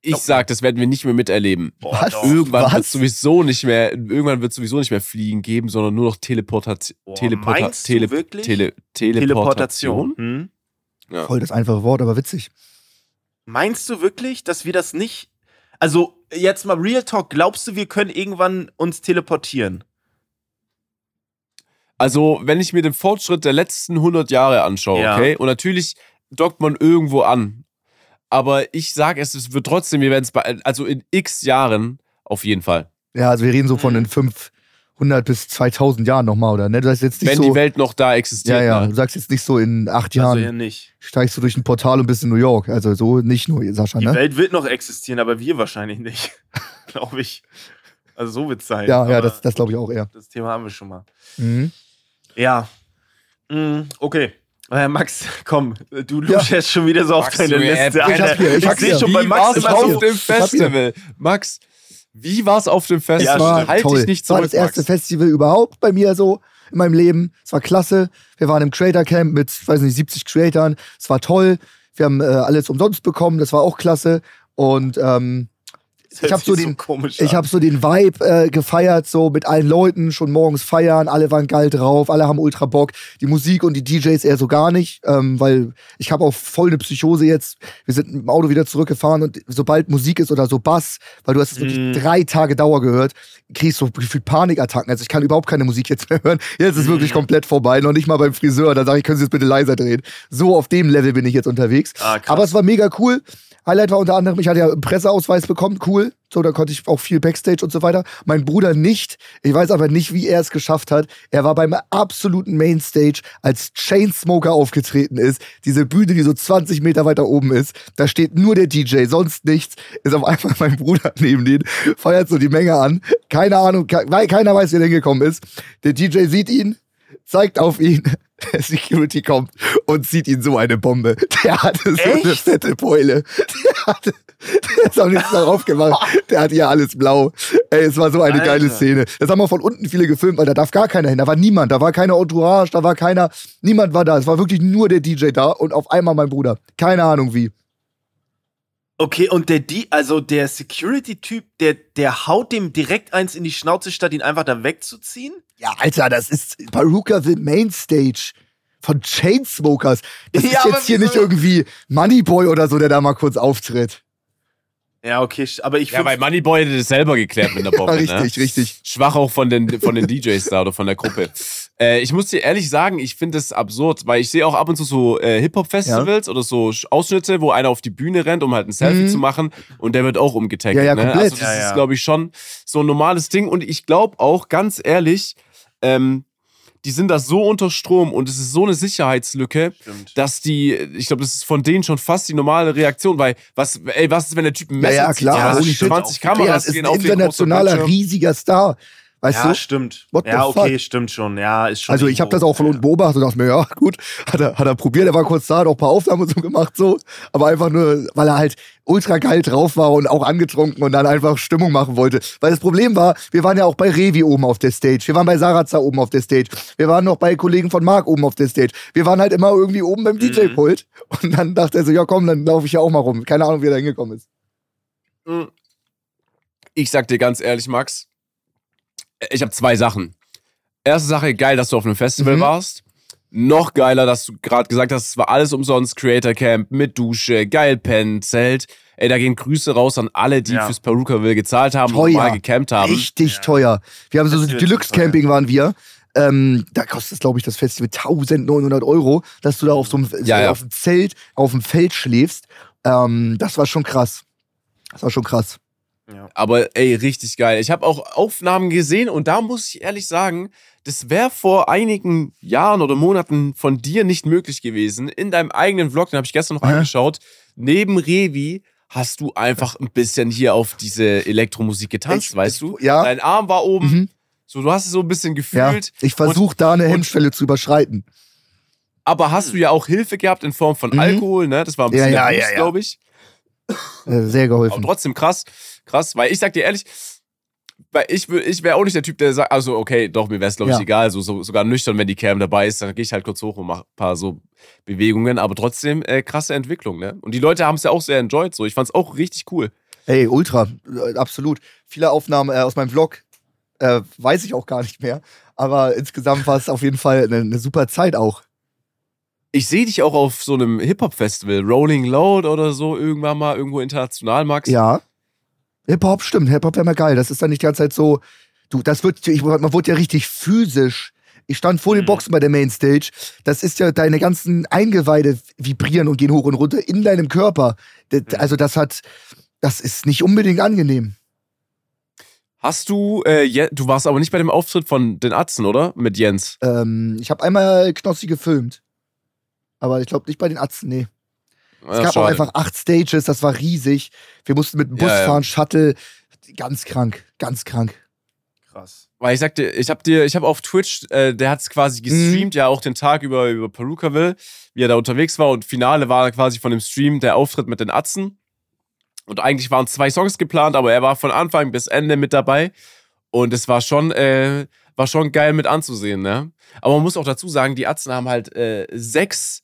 Ich sag, das werden wir nicht mehr miterleben. Boah. Irgendwann wird sowieso nicht mehr, irgendwann wird sowieso nicht mehr Fliegen geben, sondern nur noch Teleportation. Boah, Teleporta meinst du Tele wirklich? Tele Teleportation. Teleportation. Hm? Voll das einfache Wort, aber witzig. Meinst du wirklich, dass wir das nicht. Also, jetzt mal Real Talk, glaubst du, wir können irgendwann uns teleportieren? Also, wenn ich mir den Fortschritt der letzten 100 Jahre anschaue, Ja. okay, und natürlich dockt man irgendwo an, aber ich sage es, es wird trotzdem, wir werden es bei, also in x Jahren auf jeden Fall. Ja, also wir reden so von Mhm. den 500 bis 2000 Jahren nochmal, oder? Ne? Du sagst jetzt nicht wenn so. die Welt noch da existiert. ja, ja. ne? Du sagst jetzt nicht so in acht Also Jahren ja nicht. steigst du durch ein Portal und bist in New York. Also so nicht nur, Sascha, Die ne? Welt wird noch existieren, aber wir wahrscheinlich nicht. Glaube ich. Also so wird es sein. Ja, ja, Aber das, das glaube ich auch eher. das Thema haben wir schon mal. Mhm. Ja. Mm, okay. Äh, Max, komm, du Ja. luschst jetzt schon wieder so auf Max, deine Junge, Liste. ich ich sehe schon bei Max immer auf dem. Festival? Max, wie war's auf dem Festival? Es war stimmt. halt toll. dich nicht Es war zurück, das erste Max. Festival überhaupt bei mir so in meinem Leben. Es war klasse. Wir waren im Creator Camp mit, ich weiß nicht, 70 Creatoren. Es war toll. Wir haben äh, alles umsonst bekommen. Das war auch klasse. Und ähm, ich habe so den, ich an. habe so den Vibe äh, gefeiert, so mit allen Leuten, schon morgens feiern, alle waren geil drauf, alle haben ultra Bock. Die Musik und die DJs eher so gar nicht, ähm, weil ich habe auch voll eine Psychose jetzt. Wir sind mit dem Auto wieder zurückgefahren und sobald Musik ist oder so Bass, weil du hast es wirklich Mm. drei Tage Dauer gehört, kriegst du so gefühlt Panikattacken. Also ich kann überhaupt keine Musik jetzt mehr hören. Jetzt ist wirklich Mm. komplett vorbei. Noch nicht mal beim Friseur. Da sage ich, können Sie jetzt bitte leiser drehen. So auf dem Level bin ich jetzt unterwegs. Ah. Aber es war mega cool. Highlight war unter anderem, ich hatte ja einen Presseausweis bekommen, cool. So, da konnte ich auch viel Backstage und so weiter. Mein Bruder nicht. Ich weiß aber nicht, wie er es geschafft hat. Er war beim absoluten Mainstage, als Chainsmoker aufgetreten ist. Diese Bühne, die so 20 Meter weiter oben ist. Da steht nur der DJ, sonst nichts. Ist auf einmal mein Bruder neben den, feiert so die Menge an. Keine Ahnung, ke weil keiner weiß, wie er hingekommen ist. Der DJ sieht ihn, zeigt auf ihn. Der Security kommt und zieht ihn so eine Bombe. Der hatte so eine Echt? fette Beule. Der, hatte, der ist auch nichts darauf gemacht. Der hat hier alles blau. Ey, es war so eine Alter. geile Szene. Das haben wir von unten viele gefilmt, weil da darf gar keiner hin. Da war niemand. Da war keine Entourage, da war keiner. Niemand war da. Es war wirklich nur der DJ da und auf einmal mein Bruder. Keine Ahnung wie. Okay, und der die, also der Security-Typ, der, der haut dem direkt eins in die Schnauze, statt ihn einfach da wegzuziehen? Ja, Alter, das ist Baruka the Mainstage von Chainsmokers. Das Ja, ist jetzt hier nicht irgendwie Moneyboy oder so, der da mal kurz auftritt. Ja, okay, aber ich Ja, weil Moneyboy hat das selber geklärt mit der Bombe. richtig, ne? richtig. Schwach auch von den, von den DJs da oder von der Gruppe. Äh, ich muss dir ehrlich sagen, ich finde das absurd, weil ich sehe auch ab und zu so äh, Hip-Hop-Festivals oder so Sch- Ausschnitte, wo einer auf die Bühne rennt, um halt ein Selfie Mhm. zu machen und der wird auch umgetackelt. Ja, ja, ne? komplett. Also das Ja, ja. ist, glaube ich, schon so ein normales Ding und ich glaube auch, ganz ehrlich, ähm, die sind da so unter Strom und es ist so eine Sicherheitslücke, Stimmt. dass die, ich glaube, das ist von denen schon fast die normale Reaktion, weil was, ey, was ist, wenn der Typ ein Ja, Messer ja, zieht? klar. Ja, holy shit. 20 Ja, Kameras Ja, das ist gehen ein auf internationaler, riesiger Star. Weißt ja, du? stimmt. What ja, okay, fuck? stimmt schon. Ja, ist schon. Also ich habe das auch von unten beobachtet und dachte mir, ja gut, hat er, hat er probiert, er war kurz da, hat auch ein paar Aufnahmen und so gemacht, so. Aber einfach nur, weil er halt ultra geil drauf war und auch angetrunken und dann einfach Stimmung machen wollte. Weil das Problem war, wir waren ja auch bei Revi oben auf der Stage, wir waren bei Sarazar oben auf der Stage, wir waren noch bei Kollegen von Marc oben auf der Stage. Wir waren halt immer irgendwie oben beim DJ-Pult. Und dann dachte er so, ja komm, dann laufe ich ja auch mal rum. Keine Ahnung, wie er da hingekommen ist. Ich sag dir ganz ehrlich, Max, ich habe zwei Sachen. Erste Sache, geil, dass du auf einem Festival Mhm. warst. Noch geiler, dass du gerade gesagt hast, es war alles umsonst, Creator Camp mit Dusche, geil Pen, Zelt. Ey, da gehen Grüße raus an alle, die Ja. fürs Perukaville gezahlt haben Teuer. und mal gecampt haben. Richtig Ja. teuer. Wir haben so Festival Deluxe ist teuer. Camping waren wir. Ähm, da kostet, glaube ich, das Festival 1900 Euro, dass du da auf so einem Ja, ja. auf dem Zelt, auf dem Feld schläfst. Ähm, das war schon krass. Das war schon krass. Ja. Aber ey, richtig geil. Ich habe auch Aufnahmen gesehen und da muss ich ehrlich sagen, das wäre vor einigen Jahren oder Monaten von dir nicht möglich gewesen. In deinem eigenen Vlog, den habe ich gestern noch Aha. angeschaut, neben Revi hast du einfach ein bisschen hier auf diese Elektromusik getanzt, Ich- weißt du? ja. Dein Arm war oben, Mhm. so du hast es so ein bisschen Ja, gefühlt. ich versuche da eine Hemmschwelle zu überschreiten. Aber hast du ja auch Hilfe gehabt in Form von Mhm. Alkohol, ne? Das war ein bisschen Ja, ja, ja, ja. glaube ich. Äh, sehr Aber geholfen. trotzdem krass, krass, weil ich sag dir ehrlich, weil ich, ich wäre auch nicht der Typ, der sagt, also okay, doch, mir wäre es glaube ich Ja. egal, so, so, sogar nüchtern, wenn die Cam dabei ist, dann gehe ich halt kurz hoch und mache ein paar so Bewegungen, aber trotzdem äh, krasse Entwicklung, ne? Und die Leute haben es ja auch sehr enjoyed, so. Ich fand's auch richtig cool. Ey, ultra, äh, absolut. Viele Aufnahmen äh, aus meinem Vlog äh, weiß ich auch gar nicht mehr. Aber insgesamt war es auf jeden Fall eine, eine super Zeit auch. Ich sehe dich auch auf so einem Hip-Hop-Festival, Rolling Loud oder so, irgendwann mal irgendwo international, Max. Ja. Hip-Hop, stimmt. Hip-Hop wäre mal geil. Das ist dann nicht die ganze Zeit so. Du, das wird, ich, man wurde ja richtig physisch. Ich stand vor den Mhm. Boxen bei der Mainstage. Das ist ja deine ganzen Eingeweide vibrieren und gehen hoch und runter in deinem Körper. Mhm. Also das hat, das ist nicht unbedingt angenehm. Hast du, äh, Je- du warst aber nicht bei dem Auftritt von den Atzen, oder? Mit Jens. Ähm, ich habe einmal Knossi gefilmt. Aber ich glaube nicht bei den Atzen, nee. Es gab auch einfach acht Stages, das war riesig. Wir mussten mit dem Bus Ja, ja. fahren, Shuttle. Ganz krank, ganz krank. Krass. Weil ich sagte, ich habe dir, ich habe auf Twitch, äh, der hat es quasi Mhm. gestreamt, ja auch den Tag über über Perukaville, wie er da unterwegs war und Finale war quasi von dem Stream der Auftritt mit den Atzen. Und eigentlich waren zwei Songs geplant, aber er war von Anfang bis Ende mit dabei und es war schon, äh, war schon geil mit anzusehen, ne? Aber man muss auch dazu sagen, die Atzen haben halt äh, sechs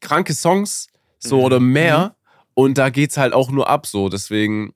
kranke Songs, so Mhm. oder mehr, und da geht's halt auch nur ab, so deswegen.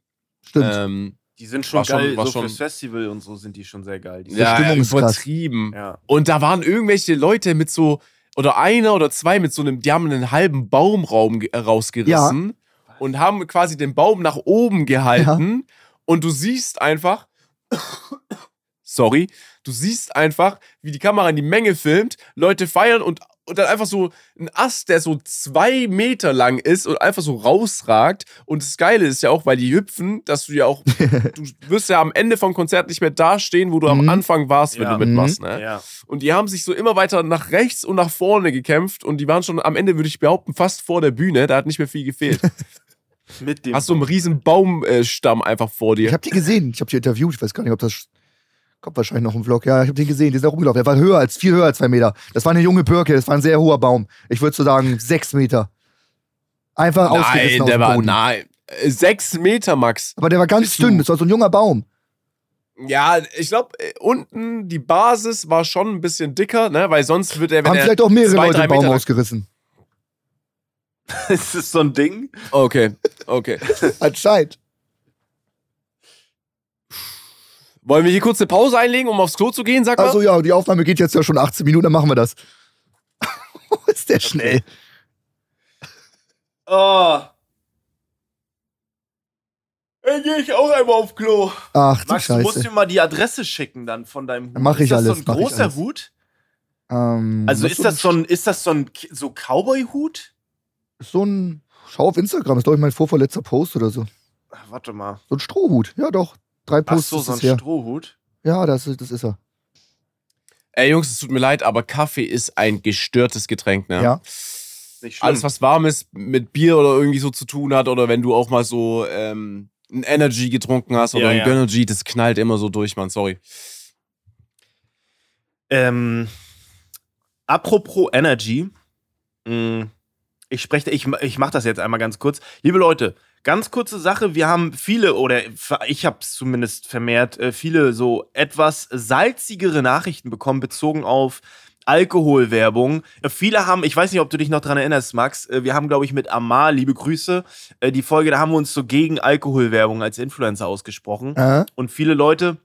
Stimmt. Ähm, Die sind schon schon- geil, war so schon- fürs Festival und so sind die schon sehr geil. Die ja, Stimmung ist übertrieben. ja. Und da waren irgendwelche Leute mit so, oder einer oder zwei mit so einem, die haben einen halben Baumraum äh, rausgerissen und haben quasi den Baum nach oben gehalten. Und du siehst einfach, sorry, du siehst einfach, wie die Kamera in die Menge filmt, Leute feiern und, und dann einfach so ein Ast, der so zwei Meter lang ist und einfach so rausragt. Und das Geile ist ja auch, weil die hüpfen, dass du ja auch, du wirst ja am Ende vom Konzert nicht mehr dastehen, wo du am Mhm. Anfang warst, wenn Ja. du mitmachst. Ne? ja. Und die haben sich so immer weiter nach rechts und nach vorne gekämpft und die waren schon am Ende, würde ich behaupten, fast vor der Bühne. Da hat nicht mehr viel gefehlt. Mit dem. Hast du einen riesen Baumstamm einfach vor Ich dir. habe die gesehen, ich habe die interviewt, ich weiß gar nicht, ob das kommt wahrscheinlich noch im Vlog. Ja, ich habe den gesehen, die sind da rumgelaufen. Der war höher als, viel höher als zwei Meter. Das war eine junge Birke, das war ein sehr hoher Baum. Ich würde so sagen, sechs Meter. Einfach ausgerissen Nein, aus der dem war, Boden. nein. Äh, Sechs Meter, Max. Aber der war ganz dünn, das war so ein junger Baum. Ja, ich glaube, unten die Basis war schon ein bisschen dicker, ne? Weil sonst wird er, wenn Haben er vielleicht auch mehrere zwei, Leute den Baum Meter- ausgerissen. ist das so ein Ding? Okay, okay. Anscheinend. Wollen wir hier kurz eine Pause einlegen, um aufs Klo zu gehen, sag mal? Also ja, die Aufnahme geht jetzt ja schon 18 Minuten, dann machen wir das. ist der schnell. Oh. Dann gehe ich auch einmal auf Klo. Ach du Max, du musst Scheiße. mir mal die Adresse schicken dann von deinem Hut. Mach ich ist das alles, so ein großer alles. Hut? Ähm, Also das ist das so ein, ist das so ein so Cowboy-Hut? So ein. Schau auf Instagram, ist glaube ich mein vorvorletzter Post oder so. Ach, warte mal. So ein Strohhut. Ja, doch. Drei Ach Posts so, ist so ein es her. Strohhut. Ja, das, ist- das ist er. Ey, Jungs, es tut mir leid, aber Kaffee ist ein gestörtes Getränk, ne? Ja. Alles, was warmes mit Bier oder irgendwie so zu tun hat, oder wenn du auch mal so ähm, ein Energy getrunken hast oder Ja, ein ja. Gönnergy, das knallt immer so durch, Mann, sorry. Ähm, apropos Energy. mh, Ich spreche, ich, ich mache das jetzt einmal ganz kurz. Liebe Leute, ganz kurze Sache. Wir haben viele, oder ich habe es zumindest vermehrt, äh, viele so etwas salzigere Nachrichten bekommen, bezogen auf Alkoholwerbung. Äh, Viele haben, ich weiß nicht, ob du dich noch dran erinnerst, Max, äh, wir haben, glaube ich, mit Amar, liebe Grüße, die Folge, da haben wir uns so gegen Alkoholwerbung als Influencer ausgesprochen. Äh? Und viele Leute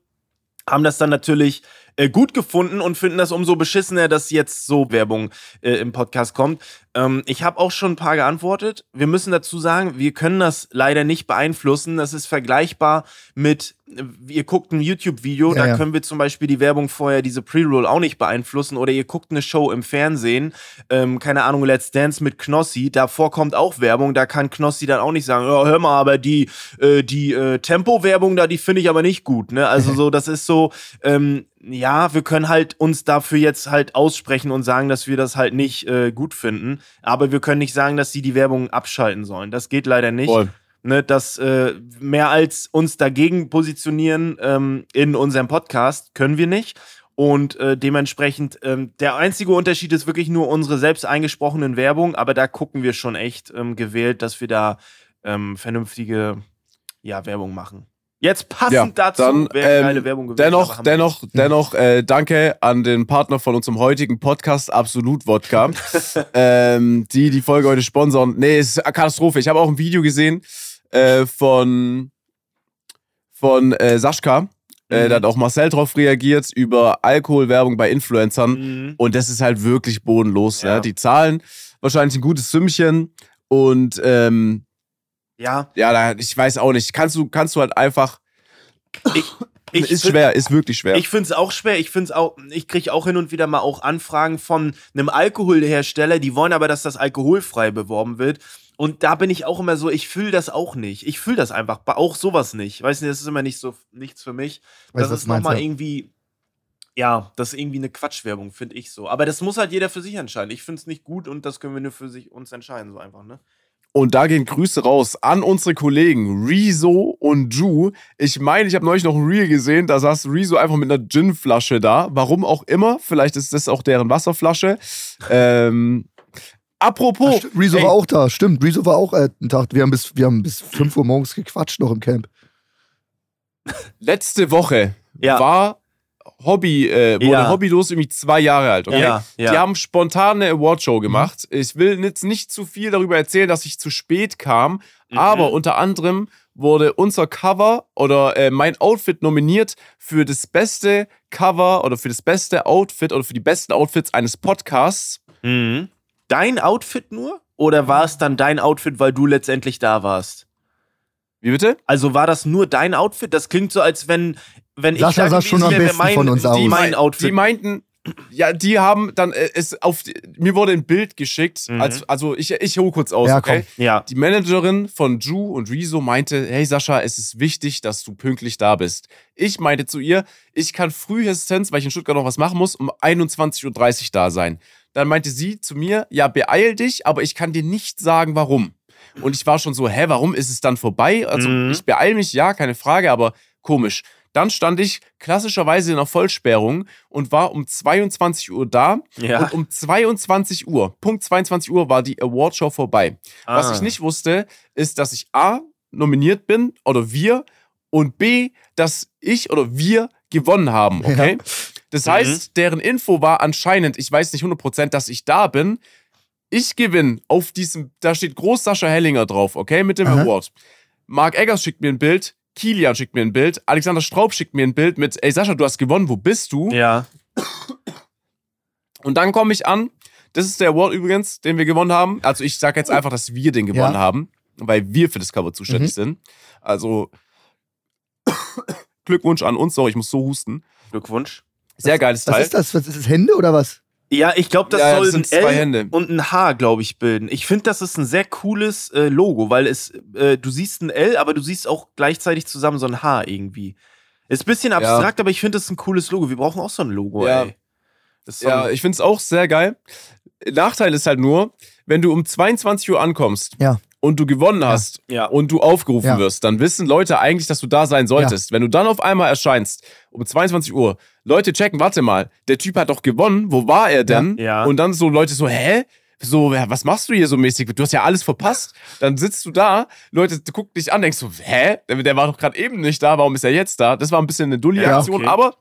haben das dann natürlich äh, gut gefunden und finden das umso beschissener, dass jetzt so Werbung äh, im Podcast kommt. Ähm, ich habe auch schon ein paar geantwortet. Wir müssen dazu sagen, wir können das leider nicht beeinflussen. Das ist vergleichbar mit, äh, ihr guckt ein YouTube-Video, Ja, da ja. können wir zum Beispiel die Werbung vorher, diese Pre-Roll auch nicht beeinflussen. Oder ihr guckt eine Show im Fernsehen, ähm, keine Ahnung, Let's Dance mit Knossi, davor kommt auch Werbung, da kann Knossi dann auch nicht sagen, oh, hör mal, aber die, äh, die äh, Tempo-Werbung da, die finde ich aber nicht gut. Ne? Also so, das ist so, ähm, ja, wir können halt uns dafür jetzt halt aussprechen und sagen, dass wir das halt nicht äh, gut finden. Aber wir können nicht sagen, dass sie die Werbung abschalten sollen. Das geht leider nicht. Voll. Ne, dass äh, mehr als uns dagegen positionieren ähm, in unserem Podcast können wir nicht. Und äh, dementsprechend, ähm, der einzige Unterschied ist wirklich nur unsere selbst eingesprochenen Werbung, aber da gucken wir schon echt ähm, gewählt, dass wir da ähm, vernünftige ja, Werbung machen. Jetzt passend Ja, dazu, dann, wer ähm, Werbung aber Dennoch, dennoch, dennoch, äh, danke an den Partner von unserem heutigen Podcast, Absolut Wodka, ähm, die die Folge heute sponsern. Nee, ist eine Katastrophe. Ich habe auch ein Video gesehen äh, von, von äh, Sascha. Äh, Mhm. da hat auch Marcel drauf reagiert über Alkoholwerbung bei Influencern. Mhm. Und das ist halt wirklich bodenlos. Ja. Ne? Die zahlen wahrscheinlich ein gutes Sümmchen. Und ähm, Ja, ja, da, ich weiß auch nicht. Kannst du, kannst du halt einfach. ich, ich ist find- schwer, ist wirklich schwer. Ich finde es auch schwer. Ich finde es auch, ich kriege auch hin und wieder mal auch Anfragen von einem Alkoholhersteller, die wollen aber, dass das alkoholfrei beworben wird. Und da bin ich auch immer so, ich fühle das auch nicht. Ich fühle das einfach, auch sowas nicht. Weiß nicht, das ist immer nicht so nichts für mich. Weiß, das ist du nochmal ja. irgendwie, ja, das ist irgendwie eine Quatschwerbung, finde ich so. Aber das muss halt jeder für sich entscheiden. Ich finde es nicht gut und das können wir nur für sich uns entscheiden, so einfach, ne? Und da gehen Grüße raus an unsere Kollegen Rezo und Ju. Ich meine, ich habe neulich noch ein Reel gesehen, da saß Rezo einfach mit einer Gin-Flasche da. Warum auch immer. Vielleicht ist das auch deren Wasserflasche. Ähm, apropos. Rezo ey, war auch da, stimmt. Rezo war auch äh, einen Tag. Wir haben bis, wir haben bis 5 Uhr morgens gequatscht noch im Camp. letzte Woche Ja. war Hobby, äh, wurde Ja. Hobbylos irgendwie zwei Jahre alt. Okay? Ja, ja. Die haben spontan eine Awardshow gemacht. Ich will jetzt nicht zu viel darüber erzählen, dass ich zu spät kam, Mhm. aber unter anderem wurde unser Cover oder äh, mein Outfit nominiert für das beste Cover oder für das beste Outfit oder für die besten Outfits eines Podcasts. Mhm. Dein Outfit nur? Oder war es dann dein Outfit, weil du letztendlich da warst? Wie bitte? Also war das nur dein Outfit? Das klingt so, als wenn, wenn ich Sascha sah schon am besten mein, von uns aus. die mein Die Outfit. meinten, ja, die haben dann äh, es auf die, mir wurde ein Bild geschickt. Mhm. Als, also ich, ich hole kurz aus, Ja, okay? ja. Die Managerin von Ju und Rezo meinte, hey Sascha, es ist wichtig, dass du pünktlich da bist. Ich meinte zu ihr, ich kann frühestens, weil ich in Stuttgart noch was machen muss, um 21.30 Uhr da sein. Dann meinte sie zu mir, ja, beeil dich, aber ich kann dir nicht sagen, warum. Und ich war schon so, hä, warum ist es dann vorbei? Also Mhm. ich beeil mich, ja, keine Frage, aber komisch. Dann stand ich klassischerweise in der Vollsperrung und war um 22 Uhr da. Ja. Und um 22 Uhr, Punkt 22 Uhr, war die Awardshow vorbei. Was Ah. ich nicht wusste, ist, dass ich A, nominiert bin oder wir und B, dass ich oder wir gewonnen haben, okay? Das Mhm. heißt, deren Info war anscheinend, ich weiß nicht 100%, dass ich da bin. Ich gewinne auf diesem, da steht groß Sascha Hellinger drauf, okay, mit dem Aha. Award. Marc Eggers schickt mir ein Bild, Kilian schickt mir ein Bild, Alexander Straub schickt mir ein Bild mit, ey Sascha, du hast gewonnen, wo bist du? Ja. Und dann komme ich an. Das ist der Award übrigens, den wir gewonnen haben. Also ich sage jetzt einfach, dass wir den gewonnen Ja. haben, weil wir für das Cover zuständig sind. Also Glückwunsch an uns. Sorry, ich muss so husten. Glückwunsch. Sehr geiles Was Teil. ist das? Was ist das? Hände oder was? Ja, ich glaube, das Ja, ja, soll das sind ein zwei L Hände. und ein H, glaube ich, bilden. Ich finde, das ist ein sehr cooles äh, Logo, weil es, äh, du siehst ein L, aber du siehst auch gleichzeitig zusammen so ein H irgendwie. Ist ein bisschen abstrakt, aber ich finde, das ist ein cooles Logo. Wir brauchen auch so ein Logo, Ja. ey. So Ja, ich finde es auch sehr geil. Nachteil ist halt nur, wenn du um 22 Uhr ankommst Ja. Und du gewonnen hast ja. und du aufgerufen Ja. wirst, dann wissen Leute eigentlich, dass du da sein solltest. Wenn du dann auf einmal erscheinst, um 22 Uhr, Leute checken, warte mal, der Typ hat doch gewonnen, wo war er denn? Ja. Und dann so Leute so, hä? So, ja, was machst du hier so mäßig? Du hast ja alles verpasst. Dann sitzt du da, Leute gucken dich an, denkst so, hä? Der, der war doch gerade eben nicht da, warum ist er jetzt da? Das war ein bisschen eine Dulli-Aktion, Ja, okay. aber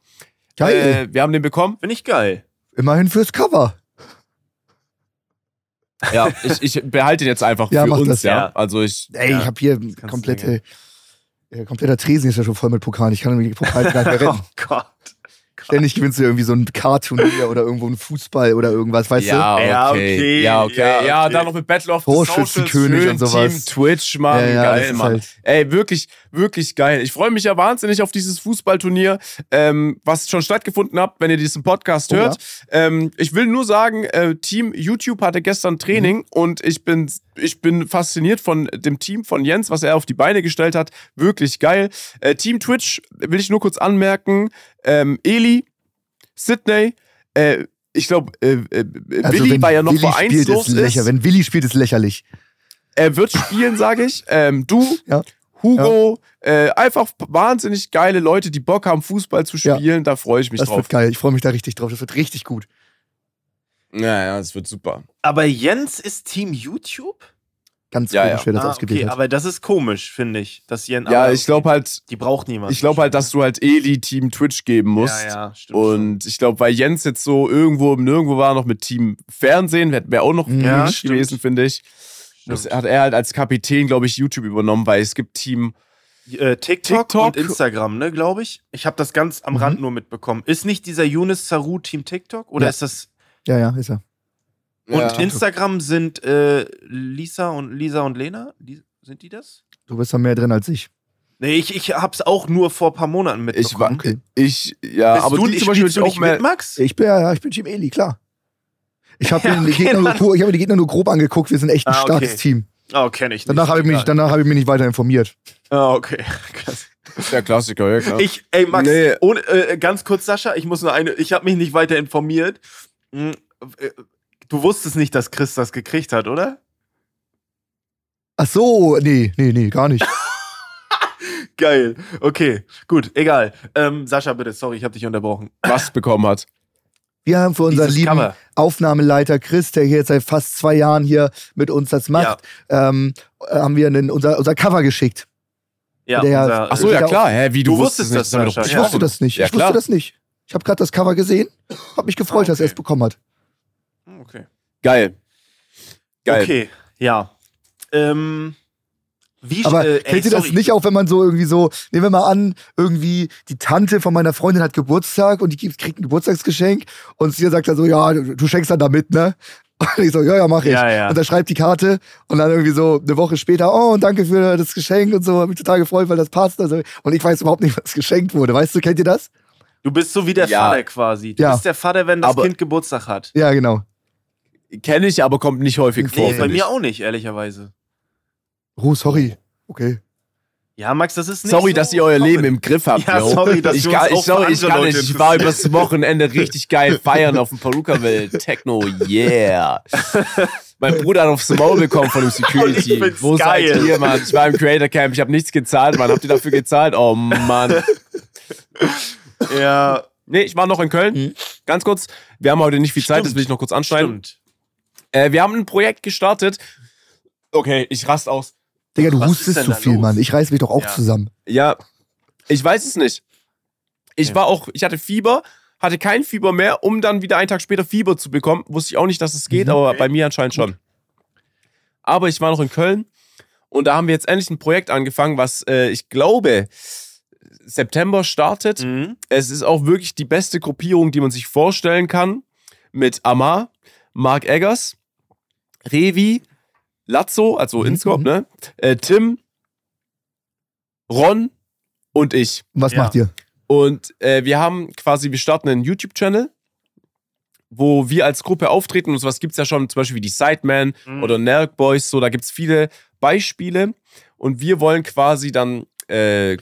Geil. äh, wir haben den bekommen. Finde ich geil. Immerhin fürs Cover. Ja, ich, ich behalte ihn jetzt einfach Ja, für mach uns, das. ja. Also ich, Ey, Ja, ich habe hier komplette, äh, kompletter Tresen ist ja schon voll mit Pokalen. Ich kann den Pokal gar nicht mehr Oh retten. Gott. Ständig gewinnst du irgendwie so ein Karturnier oder irgendwo ein Fußball oder irgendwas, weißt ja, okay. Ja, okay. Ja, okay. Ja, Ja, okay. dann noch mit Battle of the Torschützenkönig Socials, und sowas. Team Twitch, Mann. Ja, geil, Mann. halt- Ey, wirklich, wirklich geil. Ich freue mich ja wahnsinnig auf dieses Fußballturnier, ähm, was schon stattgefunden hat, wenn ihr diesen Podcast Oh, hört. Ähm, ich will nur sagen, äh, Team YouTube hatte gestern Training Mhm. und ich bin, ich bin fasziniert von dem Team von Jens, was er auf die Beine gestellt hat. Wirklich geil. Äh, Team Twitch will ich nur kurz anmerken. Ähm, Eli, Sydney, äh, ich glaube, äh, äh, Also Willi war ja noch Willi spielt, vereinslos. ist lächerlich. Ist. Wenn Willi spielt, ist lächerlich. Er wird spielen, sage ich. Ähm, du, Ja. Hugo, Äh, einfach wahnsinnig geile Leute, die Bock haben, Fußball zu Ja. spielen. Da freue ich mich Das drauf. wird geil. Ich freue mich da richtig drauf. Das wird richtig gut. Ja, ja, das wird super. Aber Jens ist Team YouTube? Ganz Ja, komisch, ja. wer das ah, ausgewählt okay, hat. aber das ist komisch, finde ich. Dass Jens, Ja, aber ich glaube halt, Die braucht niemand. ich glaube halt, dass du halt Eli Team Twitch geben musst. Ja, ja, stimmt. Und ich glaube, weil Jens jetzt so irgendwo im Nirgendwo war, noch mit Team Fernsehen, wäre wär auch noch Mhm. Ja, gewesen, finde ich. Stimmt. Das hat er halt als Kapitän, glaube ich, YouTube übernommen, weil es gibt Team. Äh, TikTok, TikTok. und Instagram, ne, glaube ich. Ich habe das ganz am Mhm. Rand nur mitbekommen. Ist nicht dieser Yunus Saru Team TikTok? Oder Ja. ist das. Ja, ja, ist er. Und. Instagram sind äh, Lisa und Lisa und Lena? Die, sind die das? Du bist da mehr drin als ich. Nee, ich, ich hab's auch nur vor ein paar Monaten Ich war, mitbekommen. Okay. ich, ja, Bist aber du, die zum Beispiel spielst du auch nicht mehr. mit, Max? Ich bin ja, ich bin Team Eli, klar. Ich habe Ja, mir, die okay, Gegner nur ich hab mir die Gegner nur grob angeguckt. Wir sind echt ein Ah, okay. starkes Team. Oh, kenne ich nicht. Danach habe ich, mich- danach hab ich mich nicht weiter informiert. Ah, okay. Krass. Der Klassiker, ja, klar. Ich, ey, Max, Nee. ohne, äh, ganz kurz, Sascha, ich muss nur eine, ich habe mich nicht weiter informiert. Hm, äh, Du wusstest nicht, dass Chris das gekriegt hat, oder? Ach so, nee, nee, nee, gar nicht. Geil. Okay, gut, egal. Ähm, Sascha, bitte, sorry, ich habe dich unterbrochen. was bekommen hat. Wir haben für unseren Dieses lieben Cover. Aufnahmeleiter Chris, der hier jetzt seit fast zwei Jahren hier mit uns das macht, ähm, äh, haben wir einen, unser, unser Cover geschickt. Ja, Der- unser, Ach so, ja klar. Hä, wie du, Du wusstest das, das. Ich Ja. wusste das nicht. Ja, ich wusste das nicht. Ich habe gerade das Cover gesehen, habe mich gefreut, Ah, dass er es okay. bekommen hat. Okay. Geil. Geil. Okay, ja. Ähm, wie Aber äh, ey, fällt dir das sorry. nicht auf, wenn man so irgendwie so, nehmen wir mal an, irgendwie die Tante von meiner Freundin hat Geburtstag und die kriegt ein Geburtstagsgeschenk und sie sagt dann so, ja, du, du schenkst dann damit, ne? Und ich so, ja, ja, mach ich. Ja, ja. Und er schreibt die Karte und dann irgendwie so eine Woche später, oh, und danke für das Geschenk und so, hab mich total gefreut, weil das passt. Also, und ich weiß überhaupt nicht, was geschenkt wurde. Weißt du, kennt ihr das? Du bist so wie der Ja. Vater quasi. Du Ja. bist der Vater, wenn das Aber- Kind Geburtstag hat. Ja, genau. Kenne ich, aber kommt nicht häufig vor. Nee, bei finde mir ich. auch nicht, ehrlicherweise. Oh, sorry. Okay. Ja, Max, das ist nicht Sorry, so dass ihr euer. Leben im Griff habt. Ja, yo. sorry, dass ich wir kann, uns ich, auch sorry, ich kann nicht. Ich war übers Wochenende richtig geil feiern auf dem Perukaville. Techno, yeah. mein Bruder hat aufs Maul bekommen von dem Security. Wo seid geil. ihr, Mann? Ich war im Creator Camp, ich habe nichts gezahlt, Mann. Habt ihr dafür gezahlt? Oh, Mann. Ja, Nee, ich war noch in Köln. Mhm. Ganz kurz. Wir haben heute nicht viel Zeit, Stimmt. das will ich noch kurz anschneiden. stimmt. Äh, wir haben ein Projekt gestartet. Okay, ich rast aus. Digga, du Was hustest zu viel, los? Mann. Ich reiß mich doch auch Ja. zusammen. Ja, ich weiß es nicht. Ich Ja. war auch, ich hatte Fieber, hatte kein Fieber mehr, um dann wieder einen Tag später Fieber zu bekommen. Wusste ich auch nicht, dass es geht, Mhm. aber Okay. bei mir anscheinend schon. Aber ich war noch in Köln und da haben wir jetzt endlich ein Projekt angefangen, was äh, ich glaube September startet. Mhm. Es ist auch wirklich die beste Gruppierung, die man sich vorstellen kann. Mit Amar, Mark Eggers, Revi, Lazzo, also Inscope, mhm. ne? Äh, Tim, Ron und ich. Was Ja. macht ihr? Und äh, wir haben quasi, wir starten einen YouTube-Channel, wo wir als Gruppe auftreten. Und sowas gibt es ja schon, zum Beispiel wie die Sidemen Mhm. oder Nerk Boys, so, da gibt es viele Beispiele. Und wir wollen quasi dann äh,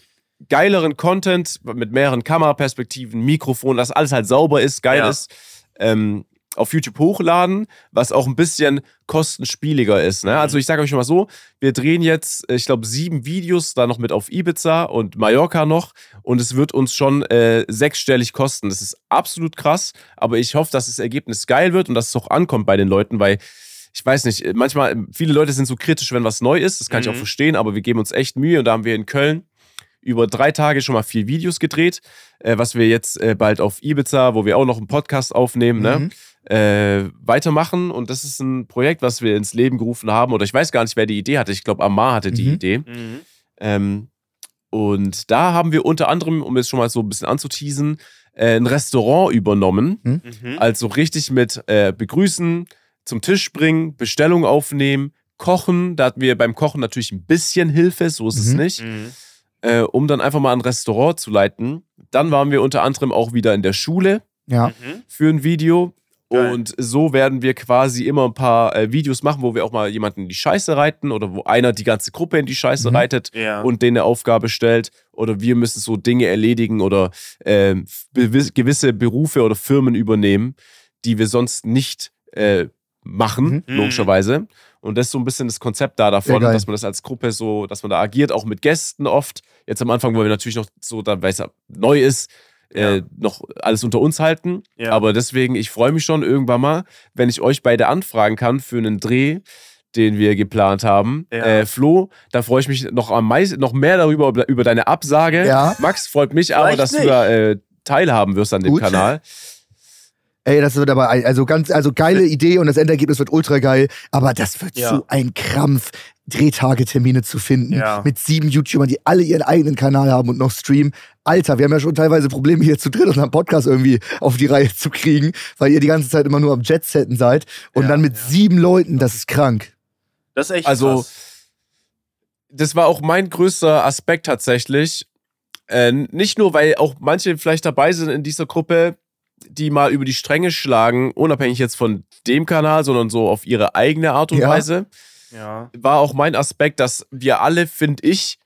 geileren Content mit mehreren Kameraperspektiven, Mikrofon, dass alles halt sauber ist, geil Ja. ist, ähm, auf YouTube hochladen, was auch ein bisschen kostenspieliger ist. Ne? Mhm. Also ich sage euch schon mal so, wir drehen jetzt, ich glaube, sieben Videos, da noch mit auf Ibiza und Mallorca noch und es wird uns schon äh, sechsstellig kosten. Das ist absolut krass, aber ich hoffe, dass das Ergebnis geil wird und dass es auch ankommt bei den Leuten, weil ich weiß nicht, äh, manchmal, viele Leute sind so kritisch, wenn was neu ist, das kann ich Mhm. auch verstehen, aber wir geben uns echt Mühe und da haben wir in Köln über drei Tage schon mal vier Videos gedreht, äh, was wir jetzt äh, bald auf Ibiza, wo wir auch noch einen Podcast aufnehmen, ne? Mhm. äh, weitermachen. Und das ist ein Projekt, was wir ins Leben gerufen haben. Oder ich weiß gar nicht, wer die Idee hatte. Ich glaube, Amar hatte die Mhm. Idee. Mhm. Ähm, Und da haben wir unter anderem, um es schon mal so ein bisschen anzuteasen, äh, ein Restaurant übernommen. Mhm. Also richtig mit äh, begrüßen, zum Tisch bringen, Bestellung aufnehmen, kochen. Da hatten wir beim Kochen natürlich ein bisschen Hilfe, so ist es Mhm. nicht. Mhm. Äh, um dann einfach mal ein Restaurant zu leiten. Dann waren wir unter anderem auch wieder in der Schule Ja. Mhm. für ein Video. Geil. Und so werden wir quasi immer ein paar äh, Videos machen, wo wir auch mal jemanden in die Scheiße reiten oder wo einer die ganze Gruppe in die Scheiße Mhm. reitet Ja. und denen eine Aufgabe stellt. Oder wir müssen so Dinge erledigen oder bewi- gewisse Berufe oder Firmen übernehmen, die wir sonst nicht äh, machen, Mhm. logischerweise. Und das ist so ein bisschen das Konzept da davon, geil. dass man das als Gruppe so, dass man da agiert, auch mit Gästen oft. Jetzt am Anfang wollen wir natürlich noch so, weil es ja neu ist, äh, Ja. noch alles unter uns halten. Ja. Aber deswegen, ich freue mich schon irgendwann mal, wenn ich euch beide anfragen kann für einen Dreh, den wir geplant haben. Ja. Äh, Flo, da freue ich mich noch am meisten, noch mehr darüber, über, deine Absage. Ja. Max freut mich aber, dass du nicht. da äh, teilhaben wirst an dem Gut. Kanal. Ey, das wird aber also ganz, also geile Idee und das Endergebnis wird ultra geil, aber das wird Ja. so ein Krampf, Drehtagetermine zu finden. Ja. Mit sieben YouTubern, die alle ihren eigenen Kanal haben und noch streamen. Alter, wir haben ja schon teilweise Probleme hier zu dritt unseren Podcast irgendwie auf die Reihe zu kriegen, weil ihr die ganze Zeit immer nur am Jetsetten seid. Und Ja, dann mit ja. sieben Leuten, das ist krank. Das ist echt Also, krass. das war auch mein größter Aspekt tatsächlich. Äh, nicht nur, weil auch manche vielleicht dabei sind in dieser Gruppe, die mal über die Stränge schlagen, unabhängig jetzt von dem Kanal, sondern so auf ihre eigene Art und Ja. Weise, Ja. War auch mein Aspekt, dass wir alle, finde ich,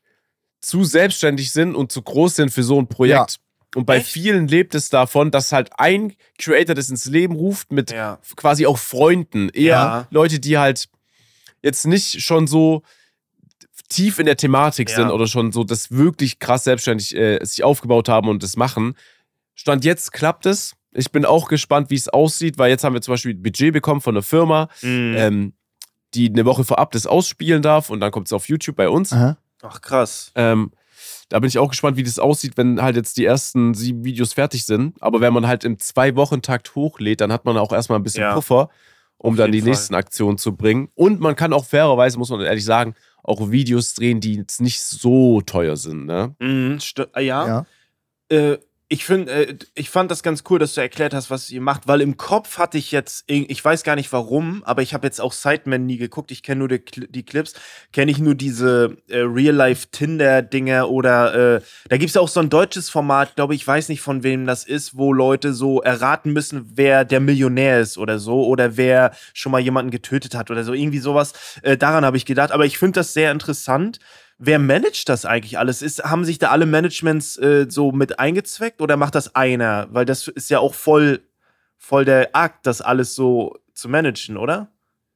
zu selbstständig sind und zu groß sind für so ein Projekt. Und bei Echt? vielen lebt es davon, dass halt ein Creator das ins Leben ruft mit Ja. quasi auch Freunden. Eher Ja. Leute, die halt jetzt nicht schon so tief in der Thematik Ja. sind oder schon so das wirklich krass selbstständig äh, sich aufgebaut haben und das machen. Stand jetzt klappt es. Ich bin auch gespannt, wie es aussieht, weil jetzt haben wir zum Beispiel ein Budget bekommen von einer Firma, Mhm. ähm, die eine Woche vorab das ausspielen darf und dann kommt es auf YouTube bei uns. Aha. Ach, krass. Ähm, da bin ich auch gespannt, wie das aussieht, wenn halt jetzt die ersten sieben Videos fertig sind. Aber wenn man halt im Zwei-Wochen-Takt hochlädt, dann hat man auch erstmal ein bisschen Ja. Puffer, um Auf dann die Fall. nächsten Aktionen zu bringen. Und man kann auch fairerweise, muss man ehrlich sagen, auch Videos drehen, die jetzt nicht so teuer sind. Ne? Mhm, ah, ja. Ja. Äh, ich finde, äh, ich fand das ganz cool, dass du erklärt hast, was ihr macht, weil im Kopf hatte ich jetzt, ich weiß gar nicht warum, aber ich habe jetzt auch Sidemen nie geguckt. Ich kenne nur die, die Clips, kenne ich nur diese äh, Real-Life-Tinder-Dinger oder äh, da gibt es ja auch so ein deutsches Format, glaube ich, weiß nicht von wem das ist, wo Leute so erraten müssen, wer der Millionär ist oder so oder wer schon mal jemanden getötet hat oder so, irgendwie sowas. Äh, daran habe ich gedacht, aber ich finde das sehr interessant. Wer managt das eigentlich alles? Ist, haben sich da alle Managements äh, so mit eingezweckt oder macht das einer? Weil das ist ja auch voll, voll der Akt, das alles so zu managen, oder?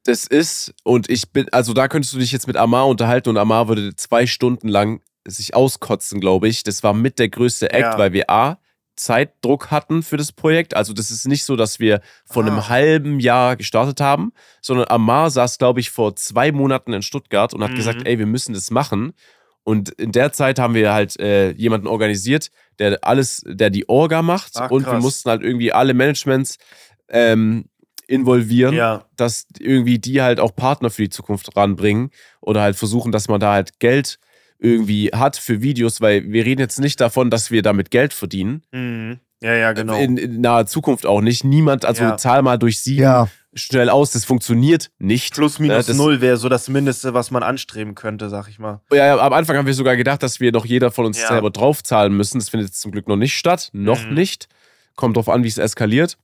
Das ist, und ich bin, also da könntest du dich jetzt mit Amar unterhalten und Amar würde zwei Stunden lang sich auskotzen, glaube ich. Das war mit der größte Act, Ja. weil wir A, Zeitdruck hatten für das Projekt. Also das ist nicht so, dass wir vor einem Ah. halben Jahr gestartet haben, sondern Amar saß, glaube ich, vor zwei Monaten in Stuttgart und hat Mhm. gesagt, ey, wir müssen das machen. Und in der Zeit haben wir halt äh, jemanden organisiert, der alles, der die Orga macht. Ach, und wir mussten halt irgendwie alle Managements ähm, involvieren Ja. dass irgendwie die halt auch Partner für die Zukunft ranbringen oder halt versuchen, dass man da halt Geld irgendwie hat für Videos, weil wir reden jetzt nicht davon, dass wir damit Geld verdienen. Mhm. Ja, ja, genau. In, in naher Zukunft auch nicht. Niemand, also Ja. zahl mal durch sieben Ja, schnell aus, das funktioniert nicht. Plus minus Ja, das- null wäre so das Mindeste, was man anstreben könnte, sag ich mal. Ja, ja, am Anfang haben wir sogar gedacht, dass wir doch jeder von uns Ja. selber draufzahlen müssen. Das findet jetzt zum Glück noch nicht statt. Noch Mhm. nicht. Kommt drauf an, wie es eskaliert.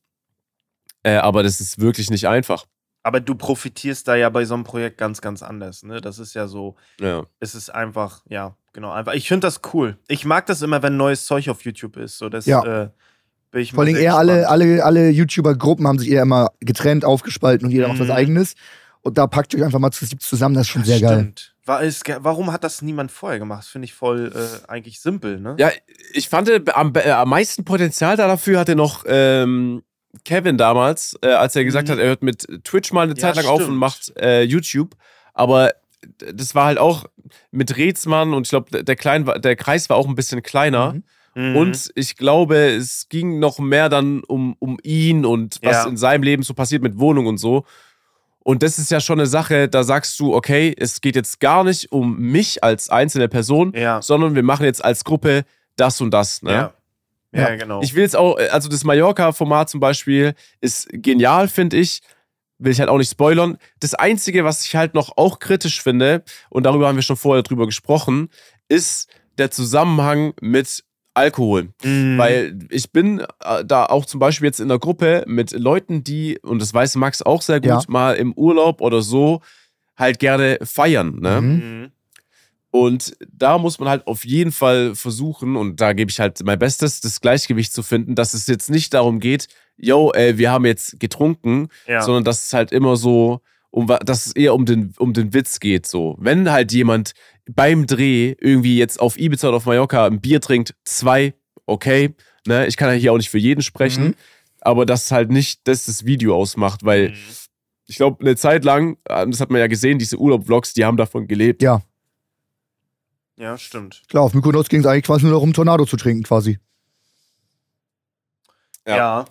Äh, aber das ist wirklich nicht einfach. Aber du profitierst da ja bei so einem Projekt ganz, ganz anders. Ne? Das ist ja so, Ja. es ist einfach, ja, genau, einfach. Ich finde das cool. Ich mag das immer, wenn neues Zeug auf YouTube ist. So, das, Ja. äh, bin ich vor allem sehr eher alle, alle, alle YouTuber-Gruppen haben sich eher immer getrennt, aufgespalten und jeder macht was Mhm. eigenes. Und da packt ihr euch einfach mal zu- zusammen, das ist schon sehr geil. Stimmt. War, ist, ge- warum hat das niemand vorher gemacht? Das finde ich voll äh, eigentlich simpel, ne? Ja, ich fand am, äh, am meisten Potenzial da dafür hatte noch ähm, Kevin damals, äh, als er gesagt Mhm. hat, er hört mit Twitch mal eine Ja, Zeit lang auf und stimmt. macht äh, YouTube. Aber das war halt auch mit Rätsmann und ich glaube, der, Klein war- der Kreis war auch ein bisschen kleiner. Mhm. Mhm. Und ich glaube, es ging noch mehr dann um, um ihn und was Ja. in seinem Leben so passiert mit Wohnung und so. Und das ist ja schon eine Sache, da sagst du, okay, es geht jetzt gar nicht um mich als einzelne Person, Ja. sondern wir machen jetzt als Gruppe das und das. Ne? Ja. Ja, Ja. genau. Ich will jetzt auch, also das Mallorca-Format zum Beispiel ist genial, finde ich. Will ich halt auch nicht spoilern. Das Einzige, was ich halt noch auch kritisch finde, und darüber haben wir schon vorher drüber gesprochen, ist der Zusammenhang mit Alkohol. Mhm. Weil ich bin äh, da auch zum Beispiel jetzt in der Gruppe mit Leuten, die, und das weiß Max auch sehr gut, Ja. mal im Urlaub oder so halt gerne feiern. Ne? Mhm. Und da muss man halt auf jeden Fall versuchen, und da gebe ich halt mein Bestes, das Gleichgewicht zu finden, dass es jetzt nicht darum geht, yo, ey, wir haben jetzt getrunken, Ja. sondern dass es halt immer so, um, dass es eher um den, um den Witz geht. So. Wenn halt jemand beim Dreh irgendwie jetzt auf Ibiza oder auf Mallorca ein Bier trinkt, zwei, okay, ne, ich kann ja hier auch nicht für jeden sprechen, Mhm. aber das halt nicht das das Video ausmacht, weil Mhm. ich glaube, eine Zeit lang, äh, das hat man ja gesehen, diese Urlaub-Vlogs, die haben davon gelebt. Ja, Ja, stimmt. klar, auf Mykonos ging es eigentlich quasi nur darum, Tornado zu trinken, quasi. Ja. Ja.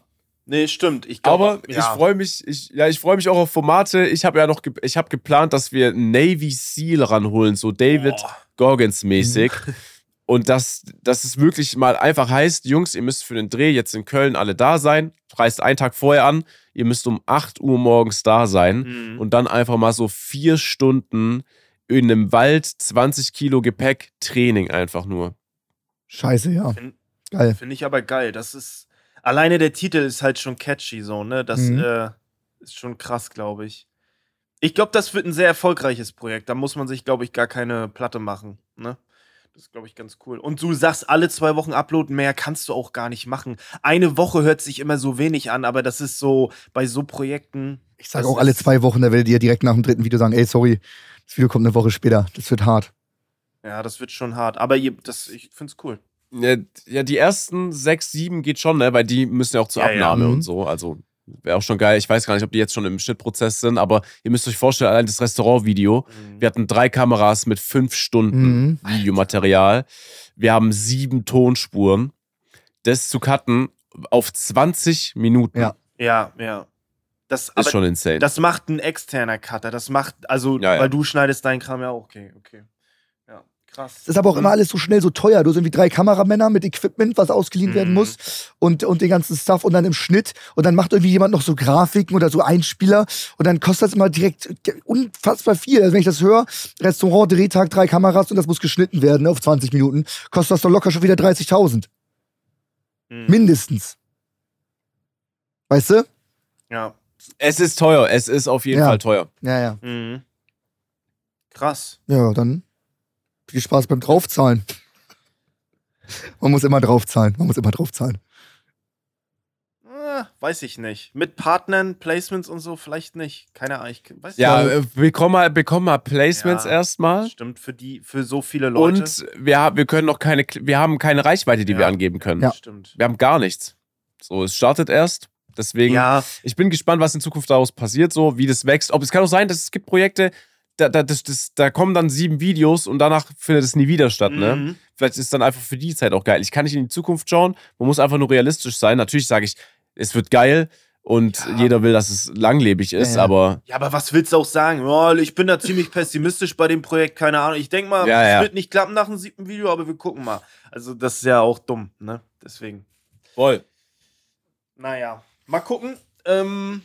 Nee, stimmt. Ich glaube, Aber ja. ich freue mich, ich, ja, ich freue mich auch auf Formate. Ich habe ja noch, ge ich habe geplant, dass wir Navy Seal ranholen, so David Boah. Gorgons mäßig. Und dass, dass es wirklich mal einfach heißt, Jungs, ihr müsst für den Dreh jetzt in Köln alle da sein. Reist einen Tag vorher an. Ihr müsst um 8 Uhr morgens da sein. Mhm. Und dann einfach mal so vier Stunden in einem Wald, 20 Kilo Gepäck, Training einfach nur. Scheiße, ja. Find- Geil. Finde ich aber geil. Das ist. Alleine der Titel ist halt schon catchy, so, ne? Das Mhm. äh, ist schon krass, glaube ich. Ich glaube, das wird ein sehr erfolgreiches Projekt. Da muss man sich, glaube ich, gar keine Platte machen, ne? Das ist, glaube ich, ganz cool. Und du sagst, alle zwei Wochen uploaden, mehr kannst du auch gar nicht machen. Eine Woche hört sich immer so wenig an, aber das ist so bei so Projekten. Ich sage auch alle zwei Wochen, da werdet ihr direkt nach dem dritten Video sagen, ey, sorry, das Video kommt eine Woche später. Das wird hart. Ja, das wird schon hart. Aber ihr, das, ich finde es cool. Ja, ja, die ersten sechs, sieben geht schon, ne? Weil die müssen ja auch zur Ja, ja. Abnahme Mhm. und so. Also wäre auch schon geil. Ich weiß gar nicht, ob die jetzt schon im Schnittprozess sind, aber ihr müsst euch vorstellen, allein das Restaurantvideo. Mhm. Wir hatten drei Kameras mit fünf Stunden Mhm. Videomaterial. Wir haben sieben Tonspuren. Das zu cutten auf 20 Minuten Ja. Ja, ja. Das, ist aber schon insane. Das macht ein externer Cutter. Das macht, also, Ja, ja. weil du schneidest deinen Kram ja auch. Okay, okay. Ja, krass. Es ist aber auch immer alles so schnell so teuer. Du sind wie drei Kameramänner mit Equipment, was ausgeliehen werden Mhm. muss und, und den ganzen Stuff und dann im Schnitt und dann macht irgendwie jemand noch so Grafiken oder so Einspieler und dann kostet das immer direkt unfassbar viel. Also wenn ich das höre, Restaurant, Drehtag, drei Kameras und das muss geschnitten werden auf 20 Minuten, kostet das doch locker schon wieder 30.000. Mhm. Mindestens. Weißt du? Ja. Es ist teuer. Es ist auf jeden Ja. Fall teuer. Ja, ja. Mhm. Krass. Ja, dann viel Spaß beim Draufzahlen. Man muss immer draufzahlen. Man muss immer draufzahlen. Ah, weiß ich nicht. Mit Partnern, Placements und so vielleicht nicht. Keine Ahnung. Ich weiß Ja, nicht. äh, bekomm mal, bekomm mal Placements Ja. erstmal. Stimmt, für die, für so viele Leute. Und wir, wir können noch keine, wir haben keine Reichweite, die Ja. wir angeben können. Ja. Stimmt. Wir haben gar nichts. So, es startet erst. Deswegen, Ja, ich bin gespannt, was in Zukunft daraus passiert, so wie das wächst. Ob es kann auch sein, dass es gibt Projekte, da, da, das, das, da kommen dann sieben Videos und danach findet es nie wieder statt, ne? Mhm. Vielleicht ist dann einfach für die Zeit auch geil. Ich kann nicht in die Zukunft schauen. Man muss einfach nur realistisch sein. Natürlich sage ich, es wird geil und Ja. jeder will, dass es langlebig ist, Ja, aber Ja, aber was willst du auch sagen? Oh, ich bin da ziemlich pessimistisch bei dem Projekt, keine Ahnung. Ich denke mal, Ja, es wird nicht klappen nach dem siebten Video, aber wir gucken mal. Also, das ist ja auch dumm, ne? Deswegen. voll. Naja, mal gucken. Ähm,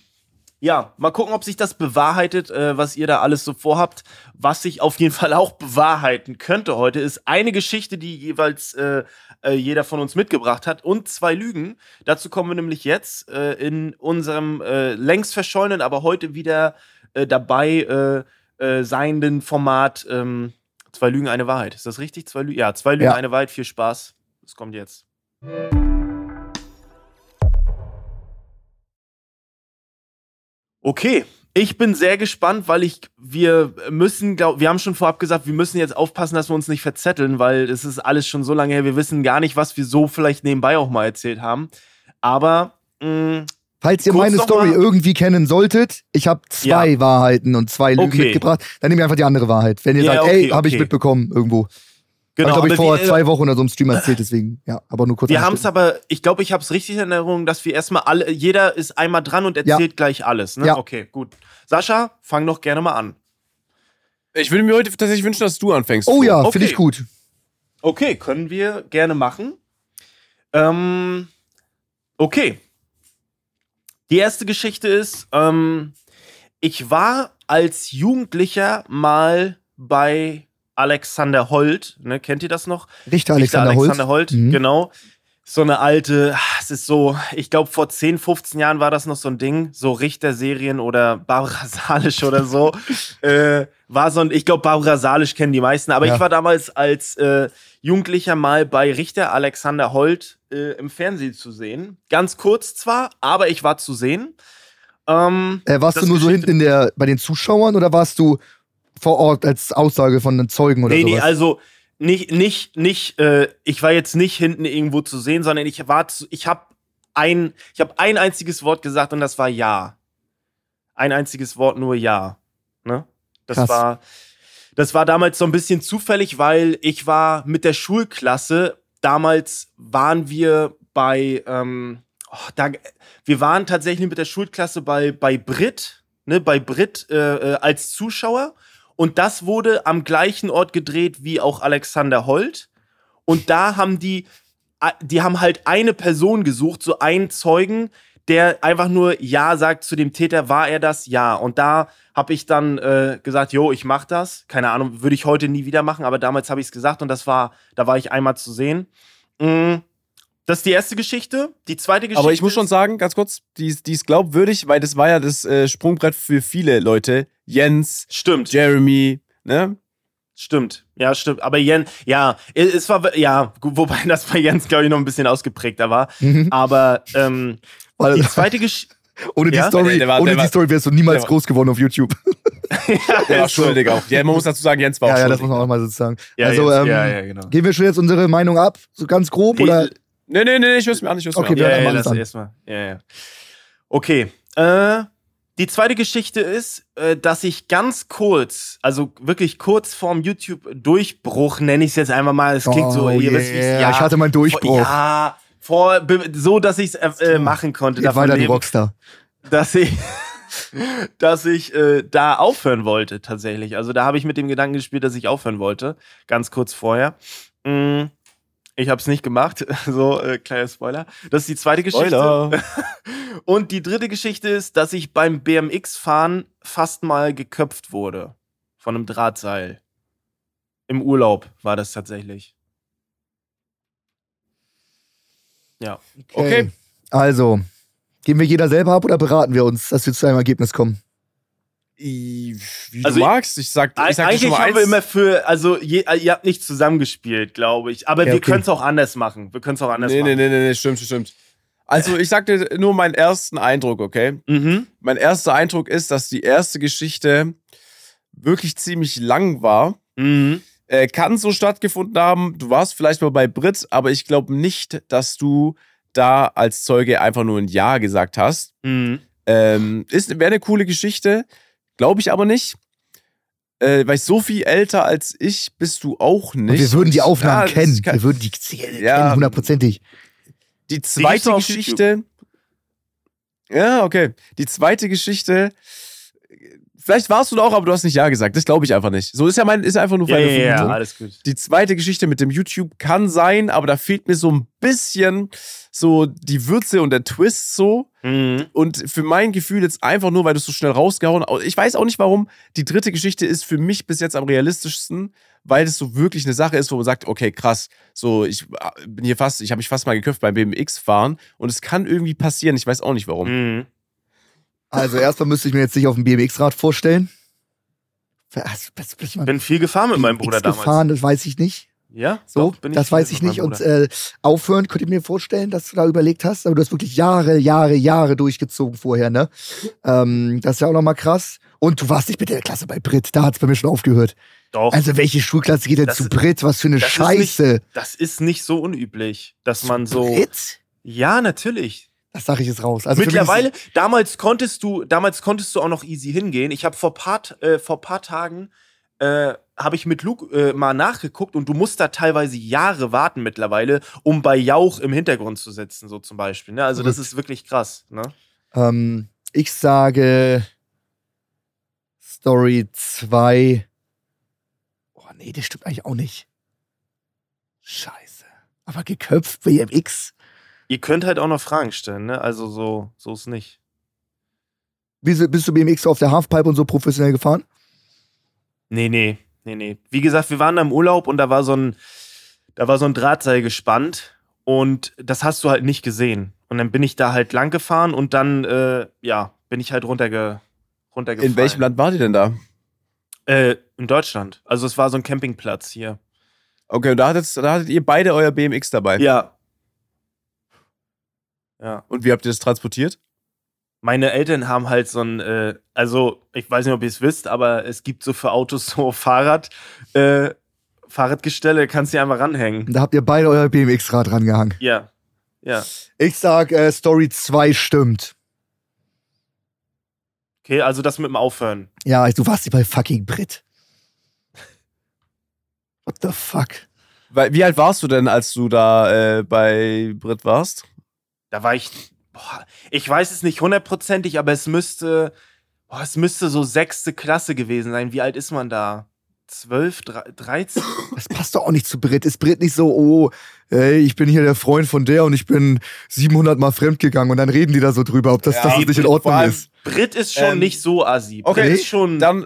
ja, mal gucken, ob sich das bewahrheitet, äh, was ihr da alles so vorhabt. Was sich auf jeden Fall auch bewahrheiten könnte heute, ist eine Geschichte, die jeweils äh, äh, jeder von uns mitgebracht hat und zwei Lügen. Dazu kommen wir nämlich jetzt äh, in unserem äh, längst verschollenen, aber heute wieder äh, dabei seienden Format ähm, Zwei Lügen, eine Wahrheit. Ist das richtig? Zwei Lügen? Ja, zwei Lügen, Ja. eine Wahrheit. Viel Spaß. Das kommt jetzt. Okay, ich bin sehr gespannt, weil ich, wir müssen, glaub, wir haben schon vorab gesagt, wir müssen jetzt aufpassen, dass wir uns nicht verzetteln, weil es ist alles schon so lange her, wir wissen gar nicht, was wir so vielleicht nebenbei auch mal erzählt haben. Aber, mh, Falls ihr meine Story irgendwie kennen solltet, ich habe zwei Ja. Wahrheiten und zwei Lügen Okay. mitgebracht. Dann nehmt ihr einfach die andere Wahrheit. Wenn ihr Ja, sagt, okay, ey, habe ich okay. mitbekommen irgendwo. Genau, ich glaube, ich vor wir- zwei Wochen oder so im Stream erzählt, deswegen, ja, aber nur kurz. Wir haben es aber, ich glaube, ich habe es richtig in Erinnerung, dass wir erstmal alle, jeder ist einmal dran und erzählt gleich alles. Ne? Ja. Okay, gut. Sascha, fang doch gerne mal an. Ich würde mir heute tatsächlich wünschen, dass du anfängst. Oh ja, Okay. finde ich gut. Okay, können wir gerne machen. Ähm, okay. Die erste Geschichte ist, ähm, ich war als Jugendlicher mal bei Alexander Holt. Ne, kennt ihr das noch? Richter Richter Alexander, Alexander Holt, Mhm. genau. So eine alte, ah, es ist so, ich glaube, vor 10, 15 Jahren war das noch so ein Ding, so Richterserien oder Barbara Salisch oder so. äh, war so ein, ich glaube, Barbara Salisch kennen die meisten, aber Ja. ich war damals als äh, Jugendlicher mal bei Richter Alexander Holt äh, im Fernsehen zu sehen. Ganz kurz zwar, aber ich war zu sehen. Ähm, Äh, warst du nur so Geschichte- hinten in der, bei den Zuschauern oder warst du vor Ort als Aussage von einem Zeugen oder nee, nee, sowas? also nicht, nicht, nicht, äh, ich war jetzt nicht hinten irgendwo zu sehen, sondern ich war zu, ich habe ein, ich habe ein einziges Wort gesagt und das war ja. Ein einziges Wort, nur ja. Ne? Das Krass. war, das war damals so ein bisschen zufällig, weil ich war mit der Schulklasse, damals waren wir bei, ähm, oh, da, wir waren tatsächlich mit der Schulklasse bei, bei Brit, ne, bei Brit äh, äh, als Zuschauer. Und das wurde am gleichen Ort gedreht wie auch Alexander Holt. Und da haben die, die haben halt eine Person gesucht, so einen Zeugen, der einfach nur Ja sagt zu dem Täter, war er das? Ja. Und da habe ich dann äh, gesagt, jo, ich mach das. Keine Ahnung, würde ich heute nie wieder machen, aber damals habe ich es gesagt und das war, da war ich einmal zu sehen. Mm, Das ist die erste Geschichte. Die zweite Geschichte. Aber ich muss schon sagen, ganz kurz, die, ist- die ist glaubwürdig, weil das war ja das äh, Sprungbrett für viele Leute. Jens, Stimmt. Jeremy, ne? Stimmt, ja, stimmt. Aber Jens, ja, es war, ja, wobei das bei Jens, glaube ich, noch ein bisschen ausgeprägter war. Mhm. Aber ähm, Weil, die zweite Geschichte. ohne die Ja? Story, Der war- ohne der die war- Story wärst du niemals der groß geworden auf YouTube. Der war schuldig auch. Ja, man muss dazu sagen, Jens war Ja, auch ja, das schuldig. muss man auch mal so sagen. Ja, also, jetzt, ähm, ja, ja, genau. geben wir schon jetzt unsere Meinung ab, so ganz grob, oder? Nee, nee, nee, ich hör's mir an, ich hör's Okay, mir an. Ja, hören ja, alles lass erstmal. Ja, ja. Okay. Äh, die zweite Geschichte ist, äh, dass ich ganz kurz, also wirklich kurz vorm YouTube-Durchbruch, nenne ich es jetzt einfach mal, es klingt so, Oh ihr wisst, wie es yeah, ja, ich hatte meinen Durchbruch. Ja, vor, so, dass ich es äh, äh, machen konnte. Weiter, die leben. Rockstar. dass ich, dass ich äh, da aufhören wollte, tatsächlich. Also da habe ich mit dem Gedanken gespielt, dass ich aufhören wollte, ganz kurz vorher. Mm, ich habe es nicht gemacht, so äh, kleiner Spoiler. Das ist die zweite Geschichte. Spoiler. Und die dritte Geschichte ist, dass ich beim BMX-Fahren fast mal geköpft wurde von einem Drahtseil. Im Urlaub war das tatsächlich. Ja. Okay. Also, geben wir jeder selber ab oder beraten wir uns, dass wir zu einem Ergebnis kommen? Wie Also du magst. Ich sag, ich sag dir Eigentlich schon mal haben wir immer für, also je, ihr habt nicht zusammengespielt, glaube ich. Aber Ja, wir okay. können es auch anders machen. Wir können es auch anders Nee, nee, machen. nee, nee, nee, stimmt, stimmt. Also, ich sag dir nur meinen ersten Eindruck, okay? Mhm. Mein erster Eindruck ist, dass die erste Geschichte wirklich ziemlich lang war. Mhm. Äh, kann so stattgefunden haben. Du warst vielleicht mal bei Brit, aber ich glaube nicht, dass du da als Zeuge einfach nur ein Ja gesagt hast. Mhm. Ähm, ist wäre eine coole Geschichte, glaube ich aber nicht. Äh, weil so viel älter als ich bist du auch nicht. Und wir würden die Aufnahmen ja, kennen. kann- Wir würden die kennen, Ja. hundertprozentig. Die zweite auf Geschichte. Ja, okay. Die zweite Geschichte. Vielleicht warst du da auch, aber du hast nicht Ja gesagt. Das glaube ich einfach nicht. So ist ja mein, ist ja einfach nur Ja, meine ja, ja, Vermutung. alles gut. Die zweite Geschichte mit dem YouTube kann sein, aber da fehlt mir so ein bisschen so die Würze und der Twist so. Mhm. Und für mein Gefühl jetzt einfach nur, weil du es so schnell rausgehauen hast. Ich weiß auch nicht warum. Die dritte Geschichte ist für mich bis jetzt am realistischsten, weil es so wirklich eine Sache ist, wo man sagt, okay, krass, so ich äh, bin hier fast, ich habe mich fast mal geköpft beim BMX fahren und es kann irgendwie passieren. Ich weiß auch nicht warum. Mhm. Also, erstmal müsste ich mir jetzt nicht auf dem BMX-Rad vorstellen. Was, was, was, Ich bin viel gefahren mit meinem Bruder damals. gefahren, das weiß ich nicht. Ja, So, doch, das weiß ich nicht. Und äh, aufhören, könnt ihr mir vorstellen, dass du da überlegt hast, aber du hast wirklich Jahre, Jahre, Jahre durchgezogen vorher, ne? Ähm, das ist ja auch nochmal krass. Und du warst nicht mit der Klasse bei Brit, da hat es bei mir schon aufgehört. doch. Also, welche Schulklasse geht denn Das zu Brit? Was für eine das ist Scheiße. das ist nicht so unüblich, dass man so. Brit? Ja, natürlich. Das sage ich jetzt raus. Also Mittlerweile, damals konntest du, damals konntest du auch noch easy hingehen. Ich habe vor paar, äh, vor paar Tagen äh, habe ich mit Luke äh, mal nachgeguckt und du musst da teilweise Jahre warten mittlerweile, um bei Jauch im Hintergrund zu sitzen, so zum Beispiel. Ne? Also das ist wirklich krass. Ne? Ähm, ich sage Story 2. Oh nee, das stimmt eigentlich auch nicht. Scheiße. Aber geköpft BMX. Ihr könnt halt auch noch Fragen stellen, ne? Also so, so ist nicht. Bist du, bist du BMX auf der Halfpipe und so professionell gefahren? Nee, nee, nee, nee. Wie gesagt, wir waren da im Urlaub und da war so ein, da war so ein Drahtseil gespannt und das hast du halt nicht gesehen. Und dann bin ich da halt lang gefahren und dann, äh, ja, bin ich halt runterge, runtergefallen. In welchem Land wart ihr denn da? Äh, in Deutschland. Also es war so ein Campingplatz hier. Okay, und da hattet, da hattet ihr beide euer BMX dabei. Ja. Ja. Und wie habt ihr das transportiert? Meine Eltern haben halt so ein, äh, also ich weiß nicht, ob ihr es wisst, aber es gibt so für Autos so Fahrrad, äh, Fahrradgestelle, kannst du einfach ranhängen. Da habt ihr beide euer BMX-Rad rangehangen. Ja. Ja. Ich sag, äh, Story 2 stimmt. Okay, also das mit dem Aufhören. Ja, du warst nicht bei fucking Brit. What the fuck? Wie alt warst du denn, als du da äh, bei Brit warst? Da war ich, boah, ich weiß es nicht hundertprozentig, aber es müsste, boah, es müsste so sechste Klasse gewesen sein. Wie alt ist man da? Zwölf, Dre- dreizehn? Das passt doch auch nicht zu Brit. Ist Brit nicht so, oh, ey, ich bin hier der Freund von der und ich bin 700 Mal fremdgegangen und dann reden die da so drüber, ob das, Ja, dass das nicht in Ordnung ist. Brit ist schon Ähm, nicht so assi. okay, Brit ist schon. Dann,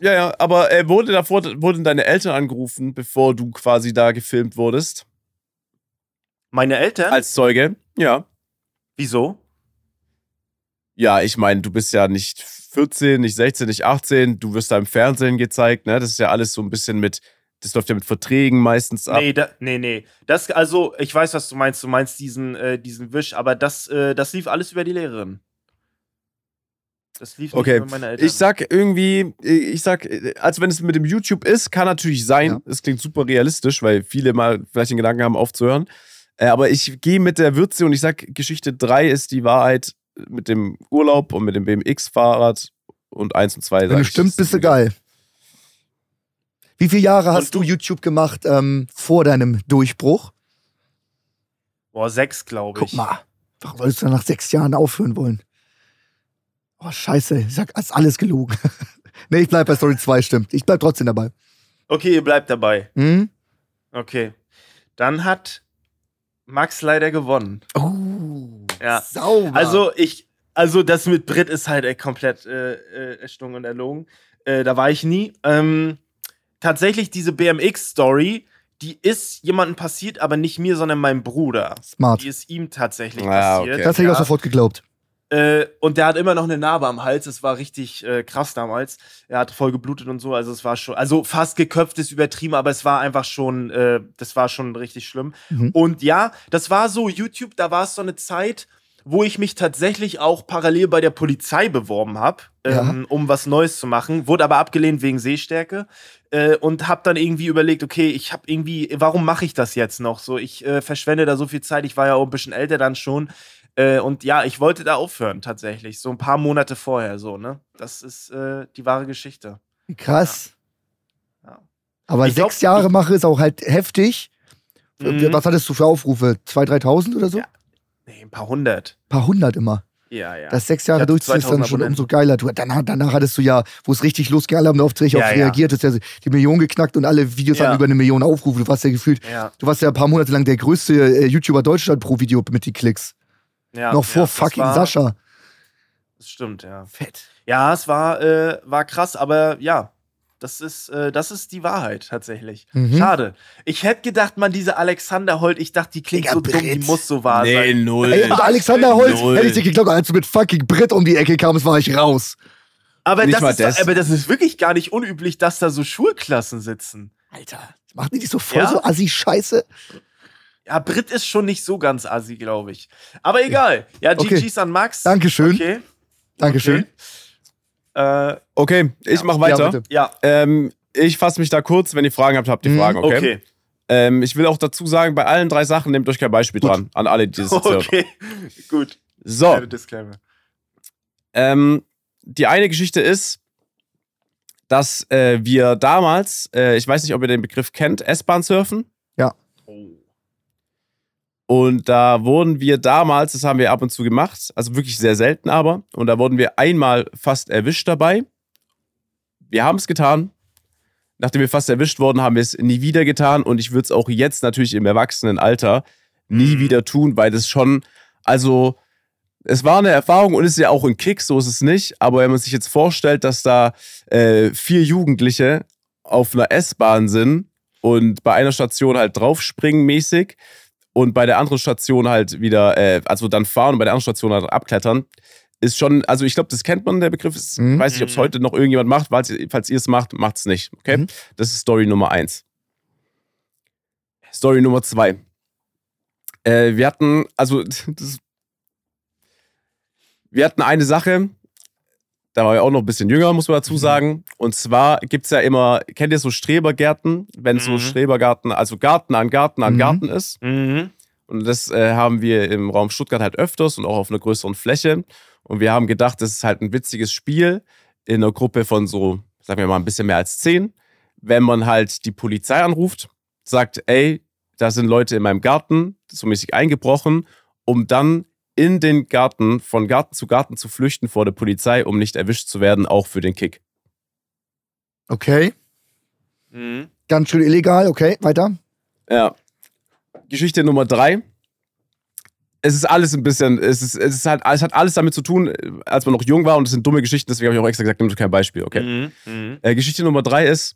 ja, ja, aber äh, wurde davor, wurden deine Eltern angerufen, bevor du quasi da gefilmt wurdest? meine Eltern? Als Zeuge? Ja. Wieso? Ja, ich meine, du bist ja nicht 14, nicht 16, nicht 18, du wirst da im Fernsehen gezeigt, ne? Das ist ja alles so ein bisschen mit, das läuft ja mit Verträgen meistens ab. Nee, da, nee, nee. Das, also, ich weiß, was du meinst. Du meinst diesen, äh, diesen Wisch, aber das, äh, das lief alles über die Lehrerin. Das lief nicht Okay, über meine Eltern. Ich sag irgendwie, ich sag, als wenn es mit dem YouTube ist, kann natürlich sein. Ja. Es klingt super realistisch, weil viele mal vielleicht den Gedanken haben, aufzuhören. Äh, aber ich gehe mit der Würze und ich sag, Geschichte 3 ist die Wahrheit mit dem Urlaub und mit dem BMX-Fahrrad und 1 und 2. Wenn du stimmst, bist du geil. Wie viele Jahre hast du du? YouTube gemacht ähm, vor deinem Durchbruch? Boah, sechs, glaube ich. Guck mal, warum solltest du nach sechs Jahren aufhören wollen? Oh, scheiße, ich sag, ist alles gelogen. nee, ich bleib bei Story 2, stimmt. Ich bleib trotzdem dabei. Okay, ihr bleibt dabei. Hm? Okay. Dann hat Max leider gewonnen. Oh, Ja. sauber. Also, ich, also das mit Brit ist halt äh, komplett äh, äh, erstunken und erlogen. Äh, da war ich nie. Ähm, tatsächlich, diese BMX-Story, die ist jemandem passiert, aber nicht mir, sondern meinem Bruder. Smart. Die ist ihm tatsächlich Ah, passiert. okay. Das hätte ich auch ja. sofort geglaubt. Äh, und der hat immer noch eine Narbe am Hals. Es war richtig äh, krass damals. Er hat voll geblutet und so. Also es war schon, also fast geköpft ist übertrieben, aber es war einfach schon, äh, das war schon richtig schlimm. Mhm. Und ja, das war so YouTube. Da war es so eine Zeit, wo ich mich tatsächlich auch parallel bei der Polizei beworben habe, ähm, um was Neues zu machen. Wurde aber abgelehnt wegen Sehstärke äh, und habe dann irgendwie überlegt, okay, ich habe irgendwie, warum mache ich das jetzt noch? So, ich äh, verschwende da so viel Zeit. Ich war ja auch ein bisschen älter dann schon. Äh, und ja, ich wollte da aufhören tatsächlich, so ein paar Monate vorher so, ne? Das ist äh, die wahre Geschichte. Krass. Ja. Aber Ich glaub, sechs Jahre ich- mache ist auch halt heftig. Mhm. Was hattest du für Aufrufe? 2.000, 3.000 oder so? Ja. Nee, ein paar hundert. paar hundert immer. Ja, ja. Das sechs Jahre durchziehen ist dann 2000 schon umso geiler. Du, danach, danach hattest du ja, wo es richtig losging, alle haben darauf Ja, auf ja. reagiert, ist ja die Million geknackt und alle Videos Ja. hatten über eine Million Aufrufe. Du warst ja gefühlt, ja, du warst ja ein paar Monate lang der größte äh, YouTuber Deutschland pro Video mit den Klicks. Ja. Noch vor ja, fucking war, Sascha. Das stimmt, ja. Fett. Ja, es war, äh, war krass, aber ja, das ist, äh, das ist die Wahrheit tatsächlich. Mhm. Schade. Ich hätte gedacht, man, diese Alexander Holt, ich dachte, die klingt Digga, so dumm, die Brit. muss so wahr Nee, sein. null. Ey, und Alexander Null. hätte ich dir geglaubt, als du mit fucking Brit um die Ecke kamst, war ich raus. Aber Nicht das, ist das. Doch, aber das ist wirklich gar nicht unüblich, dass da so Schulklassen sitzen. Alter, machen die dich so voll Ja? so assi-scheiße? Ja, Brit ist schon nicht so ganz assi, glaube ich. Aber egal. Ja, Okay. GG's an Max. Dankeschön. Okay. Dankeschön. Okay. Äh, Okay, ich Ja. mach weiter. Ja, ähm, ich fasse mich da kurz. Wenn ihr Fragen habt, habt ihr Mhm, Fragen, okay? okay. Ähm, ich will auch dazu sagen, bei allen drei Sachen nehmt euch kein Beispiel Gut. dran. An alle, die das. Okay, gut. So, Kleine Disclaimer. ähm, die eine Geschichte ist, dass äh, wir damals, äh, ich weiß nicht, ob ihr den Begriff kennt, S-Bahn surfen. Und da wurden wir damals, das haben wir ab und zu gemacht, also wirklich sehr selten aber, und da wurden wir einmal fast erwischt dabei. Wir haben es getan. Nachdem wir fast erwischt wurden, haben wir es nie wieder getan und ich würde es auch jetzt natürlich im Erwachsenenalter nie Mhm. wieder tun, weil das schon, also es war eine Erfahrung und es ist ja auch ein Kick, so ist es nicht. Aber wenn man sich jetzt vorstellt, dass da äh, vier Jugendliche auf einer S-Bahn sind und bei einer Station halt draufspringen mäßig und bei der anderen Station halt wieder, äh, also dann fahren und bei der anderen Station halt abklettern, ist schon, also ich glaube, das kennt man, der Begriff. Ist, Mhm. Ich weiß nicht, ob es Mhm. heute noch irgendjemand macht. Falls, falls ihr es macht, macht es nicht. Okay? Mhm. Das ist Story Nummer eins. Story Nummer zwei. Äh, wir hatten, also, das, wir hatten eine Sache, da war ich auch noch ein bisschen jünger, muss man dazu Mhm. sagen. Und zwar gibt es ja immer, kennt ihr so Strebergärten, wenn so Mhm. Strebergarten, also Garten an Garten an Mhm. Garten ist. Mhm. Und das äh, haben wir im Raum Stuttgart halt öfters und auch auf einer größeren Fläche. Und wir haben gedacht, das ist halt ein witziges Spiel in einer Gruppe von so, sagen wir mal, ein bisschen mehr als zehn. Wenn man halt die Polizei anruft, sagt, ey, da sind Leute in meinem Garten, so mäßig eingebrochen, um dann in den Garten, von Garten zu Garten zu flüchten vor der Polizei, um nicht erwischt zu werden, auch für den Kick. Okay. Mhm. Ganz schön illegal, okay, weiter. Ja. Geschichte Nummer drei. Es ist alles ein bisschen, es ist, es ist halt, es hat alles damit zu tun, äh, als man noch jung war und es sind dumme Geschichten, deswegen habe ich auch extra gesagt, nimm kein Beispiel, okay? Mhm. Mhm. Äh, Geschichte Nummer drei ist,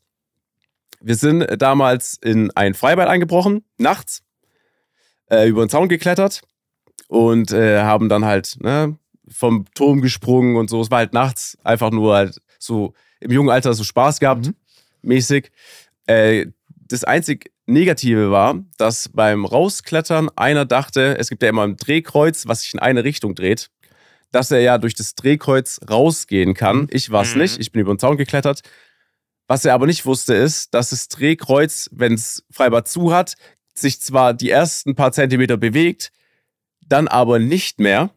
wir sind damals in ein Freibad eingebrochen, nachts, äh, über den Zaun geklettert und äh, haben dann halt ne, vom Turm gesprungen und so. Es war halt nachts einfach nur halt so im jungen Alter so Spaß gehabt, Mhm. mäßig. Äh, das einzig Negative war, dass beim Rausklettern einer dachte, es gibt ja immer ein Drehkreuz, was sich in eine Richtung dreht, dass er ja durch das Drehkreuz rausgehen kann. Ich war es Mhm. nicht, ich bin über den Zaun geklettert. Was er aber nicht wusste, ist, dass das Drehkreuz, wenn es Freibad zu hat, sich zwar die ersten paar Zentimeter bewegt, dann aber nicht mehr,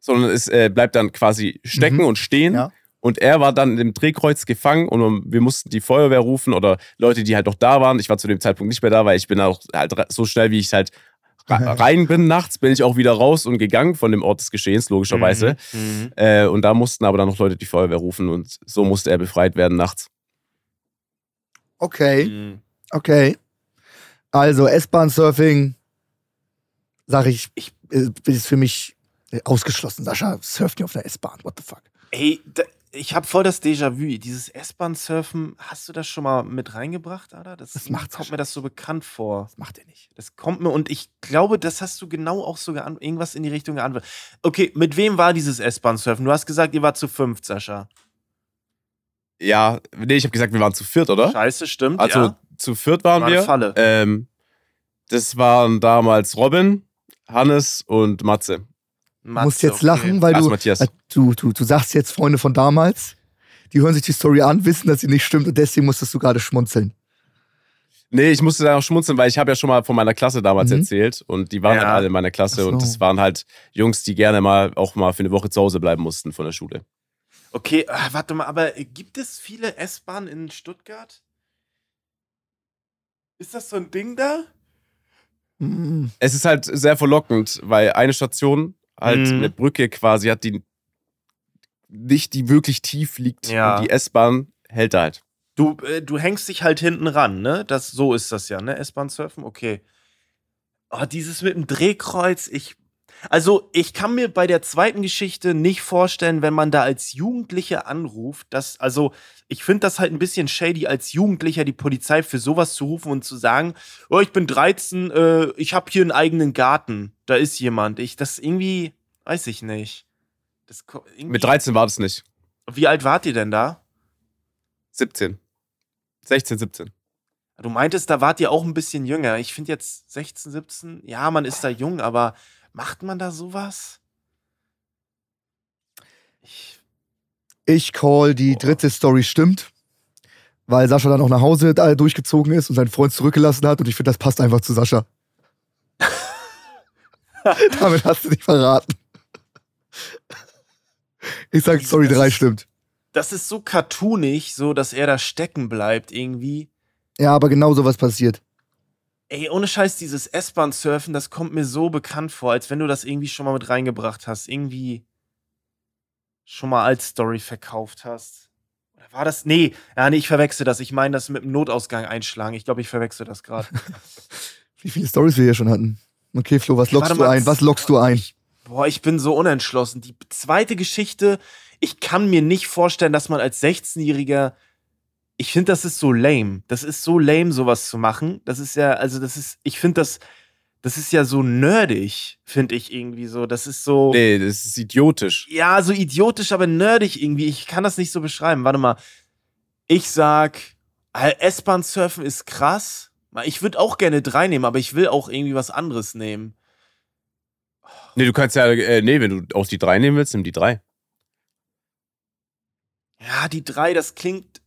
sondern es äh, bleibt dann quasi stecken Mhm. und stehen. Ja. Und er war dann im Drehkreuz gefangen und wir mussten die Feuerwehr rufen oder Leute, die halt noch da waren. Ich war zu dem Zeitpunkt nicht mehr da, weil ich bin auch halt so schnell, wie ich halt rein bin nachts, bin ich auch wieder raus und gegangen von dem Ort des Geschehens, logischerweise. Mhm. Äh, und da mussten aber dann noch Leute die Feuerwehr rufen und so musste er befreit werden nachts. Okay, Mhm. okay. Also S-Bahn-Surfing, sag ich, ich äh, ist für mich äh, ausgeschlossen. Sascha surft nicht auf der S-Bahn. What the fuck? Ey, da, ich habe voll das Déjà-vu. Dieses S-Bahn-Surfen, hast du das schon mal mit reingebracht, Alter? Das, Das macht's kommt mir das so bekannt vor. Das macht er nicht. Das kommt mir und ich glaube, das hast du genau auch sogar an, irgendwas in die Richtung geantwortet. Okay, mit wem war dieses S-Bahn-Surfen? Du hast gesagt, ihr wart zu fünft, Sascha. Ja, nee, ich habe gesagt, wir waren zu viert, oder? Scheiße, stimmt. Also ja. zu viert waren War wir. Falle. Ähm, das waren damals Robin, Hannes und Matze. Du musst jetzt okay. lachen, weil Also du, Matthias. äh, du, du, du sagst jetzt Freunde von damals. Die hören sich die Story an, wissen, dass sie nicht stimmt und deswegen musstest du gerade schmunzeln. Nee, ich musste da auch schmunzeln, weil ich habe ja schon mal von meiner Klasse damals Mhm. erzählt und die waren Ja. halt alle in meiner Klasse so. und das waren halt Jungs, die gerne mal auch mal für eine Woche zu Hause bleiben mussten von der Schule. Okay, ah, warte mal, aber äh, gibt es viele S-Bahnen in Stuttgart? Ist das so ein Ding da? Mm, Es ist halt sehr verlockend, weil eine Station halt Mhm. eine Brücke quasi hat, die nicht die wirklich tief liegt Ja. und die S-Bahn hält da halt. Du, äh, du hängst dich halt hinten ran, ne? Das, so ist das ja, ne? S-Bahn-Surfen, okay. Oh, dieses mit dem Drehkreuz, ich. Also, ich kann mir bei der zweiten Geschichte nicht vorstellen, wenn man da als Jugendlicher anruft, dass, also, ich finde das halt ein bisschen shady, als Jugendlicher die Polizei für sowas zu rufen und zu sagen, oh, ich bin 13, äh, ich habe hier einen eigenen Garten, da ist jemand. Ich, das irgendwie, weiß ich nicht. Das, Mit 13 war das nicht. Wie alt wart ihr denn da? 17. 16, 17. Du meintest, da wart ihr auch ein bisschen jünger. Ich finde jetzt 16, 17, ja, man ist da jung, aber macht man da sowas? Ich, Ich call, die Boah. dritte Story stimmt, weil Sascha dann auch nach Hause äh, durchgezogen ist und seinen Freund zurückgelassen hat und ich finde, das passt einfach zu Sascha. Damit hast du dich verraten. Ich sag, Story das 3 ist- stimmt. das ist so cartoonig, so dass er da stecken bleibt irgendwie. Ja, aber genau sowas passiert. Ey, ohne Scheiß, dieses S-Bahn-Surfen, das kommt mir so bekannt vor, als wenn du das irgendwie schon mal mit reingebracht hast. Irgendwie schon mal als Story verkauft hast. Oder war das? Nee, ja, nee, ich verwechsel das. Ich meine das mit dem Notausgang einschlagen. Ich glaube, ich verwechsel das gerade. Wie viele Stories wir hier schon hatten. Okay, Flo, was lockst du ein? Was lockst du ein? Boah, ich bin so unentschlossen. Die zweite Geschichte, ich kann mir nicht vorstellen, dass man als 16-Jähriger. Ich finde, das ist so lame. Das ist so lame, sowas zu machen. Das ist ja, also, das ist, ich finde das, das ist ja so nerdig, finde ich irgendwie so. Das ist so. Nee, das ist idiotisch. Ja, so idiotisch, aber nerdig irgendwie. Ich kann das nicht so beschreiben. Warte mal. Ich sag, S-Bahn-Surfen ist krass. Ich würde auch gerne drei nehmen, aber ich will auch irgendwie was anderes nehmen. Nee, du kannst ja, äh, nee, wenn du auch die drei nehmen willst, nimm die drei. Ja, die drei, das klingt.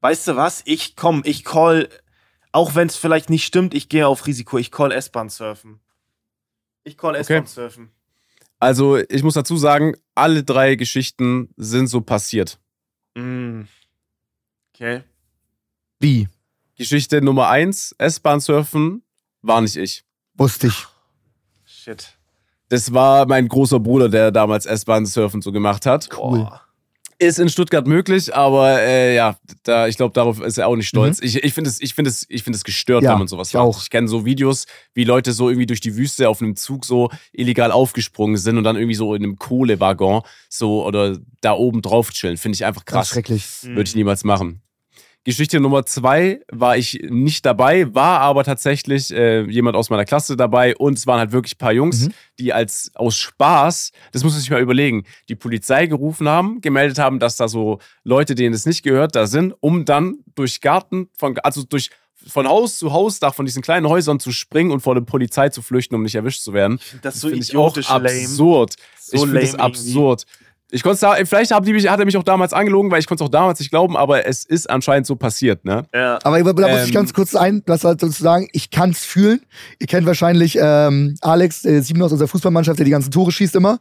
Weißt du was? Ich komm, ich call, auch wenn es vielleicht nicht stimmt, ich gehe auf Risiko. Ich call S-Bahn surfen. Ich call Okay. S-Bahn surfen. Also, ich muss dazu sagen, alle drei Geschichten sind so passiert. Mm. Okay. Wie? Geschichte Nummer eins, S-Bahn surfen, war nicht ich. Wusste ich. Shit. Das war mein großer Bruder, der damals S-Bahn surfen so gemacht hat. Cool. Boah. Ist in Stuttgart möglich, aber äh, ja, da, ich glaube, darauf ist er auch nicht stolz. Ich, ich finde es, ich finde es, ich finde es gestört, Ja, wenn man sowas ich macht. auch. Ich kenne so Videos, wie Leute so irgendwie durch die Wüste auf einem Zug so illegal aufgesprungen sind und dann irgendwie so in einem Kohlewaggon so oder da oben drauf chillen. Finde ich einfach Ganz krass. schrecklich. Würde ich niemals machen. Geschichte Nummer zwei war ich nicht dabei, war aber tatsächlich äh, jemand aus meiner Klasse dabei und es waren halt wirklich ein paar Jungs, Mhm. die als aus Spaß, das muss man sich mal überlegen, die Polizei gerufen haben, gemeldet haben, dass da so Leute, denen es nicht gehört, da sind, um dann durch Garten, von, also durch von Haus zu Hausdach von diesen kleinen Häusern zu springen und vor der Polizei zu flüchten, um nicht erwischt zu werden. Das ist so Finde ich auch absurd. So ich finde das absurd. Ich konnte da, vielleicht haben die mich, hat er mich auch damals angelogen, weil ich konnte es auch damals nicht glauben, aber es ist anscheinend so passiert, ne? Ja. Aber da muss ich Ähm, ganz kurz ein, was halt sozusagen, ich kann es fühlen. Ihr kennt wahrscheinlich ähm, Alex, äh, Simon aus unserer Fußballmannschaft, der die ganzen Tore schießt immer.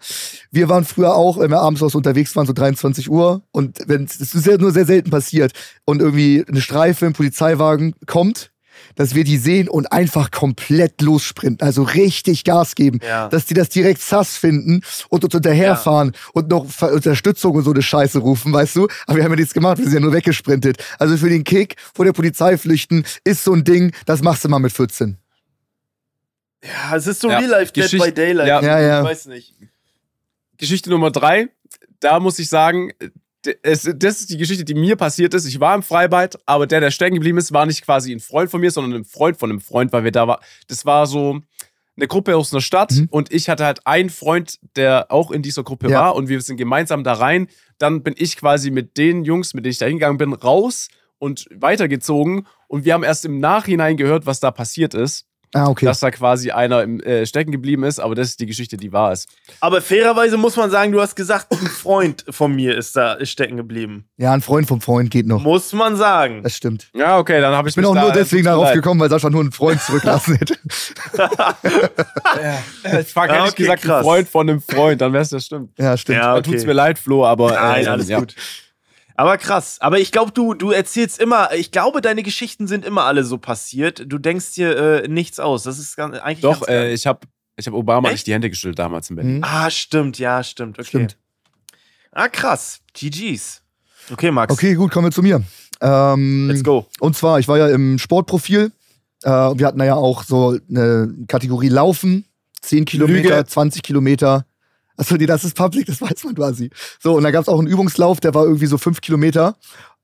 Wir waren früher auch, wenn wir abends aus unterwegs waren, so 23 Uhr. Und wenn es ist ja nur sehr selten passiert und irgendwie eine Streife, ein Polizeiwagen kommt, dass wir die sehen und einfach komplett lossprinten, also richtig Gas geben, Ja. dass die das direkt sass finden und uns hinterherfahren und noch Ver- Unterstützung und so eine Scheiße rufen, weißt du? Aber wir haben ja nichts gemacht, wir sind ja nur weggesprintet. Also für den Kick vor der Polizei flüchten ist so ein Ding, das machst du mal mit 14. ja, es ist so Ja. Real Life Dead Geschichte- by Daylight. Ja. Ja, ja. Ich weiß nicht. Geschichte Nummer drei, da muss ich sagen, es, das ist die Geschichte, die mir passiert ist. Ich war im Freibad, aber der, der stecken geblieben ist, war nicht quasi ein Freund von mir, sondern ein Freund von einem Freund, weil wir da war. Das war so eine Gruppe aus einer Stadt Mhm. und ich hatte halt einen Freund, der auch in dieser Gruppe Ja. war und wir sind gemeinsam da rein. Dann bin ich quasi mit den Jungs, mit denen ich da hingegangen bin, raus und weitergezogen und wir haben erst im Nachhinein gehört, was da passiert ist, Ah, okay. dass da quasi einer im, äh, stecken geblieben ist, aber das ist die Geschichte, die wahr ist. Aber fairerweise muss man sagen, du hast gesagt, ein Freund von mir ist da ist stecken geblieben. ja, ein Freund vom Freund geht noch. Muss man sagen. Das stimmt. Ja, okay, dann habe ich Ich bin auch da- nur deswegen darauf gekommen, weil Sascha nur einen Freund zurücklassen hätte. Ich frage, Ja, ich okay, gesagt, krass. ein Freund von einem Freund, dann wäre es das stimmt. Ja, stimmt. Ja, Dann tut's okay. mir leid, Flo, aber. Nein, äh, alles ja. gut. Aber krass. Aber ich glaube, du, du erzählst immer, ich glaube, deine Geschichten sind immer alle so passiert. Du denkst dir äh, nichts aus. Das ist ganz, eigentlich Doch, ganz äh, ich habe ich hab Obama Echt? nicht die Hände geschüttelt damals in Berlin. Mhm. Ah, stimmt, ja, stimmt. Okay. Stimmt. Ah, krass. GG's. Okay, Max. Okay, gut, kommen wir zu mir. Ähm, Let's go. Und zwar, ich war ja im Sportprofil. Äh, wir hatten da ja auch so eine Kategorie Laufen, 10 Kilometer, Lüge. 20 Kilometer. Achso, nee, das ist Public, das weiß man quasi. So, und da gab es auch einen Übungslauf, der war irgendwie so 5 Kilometer.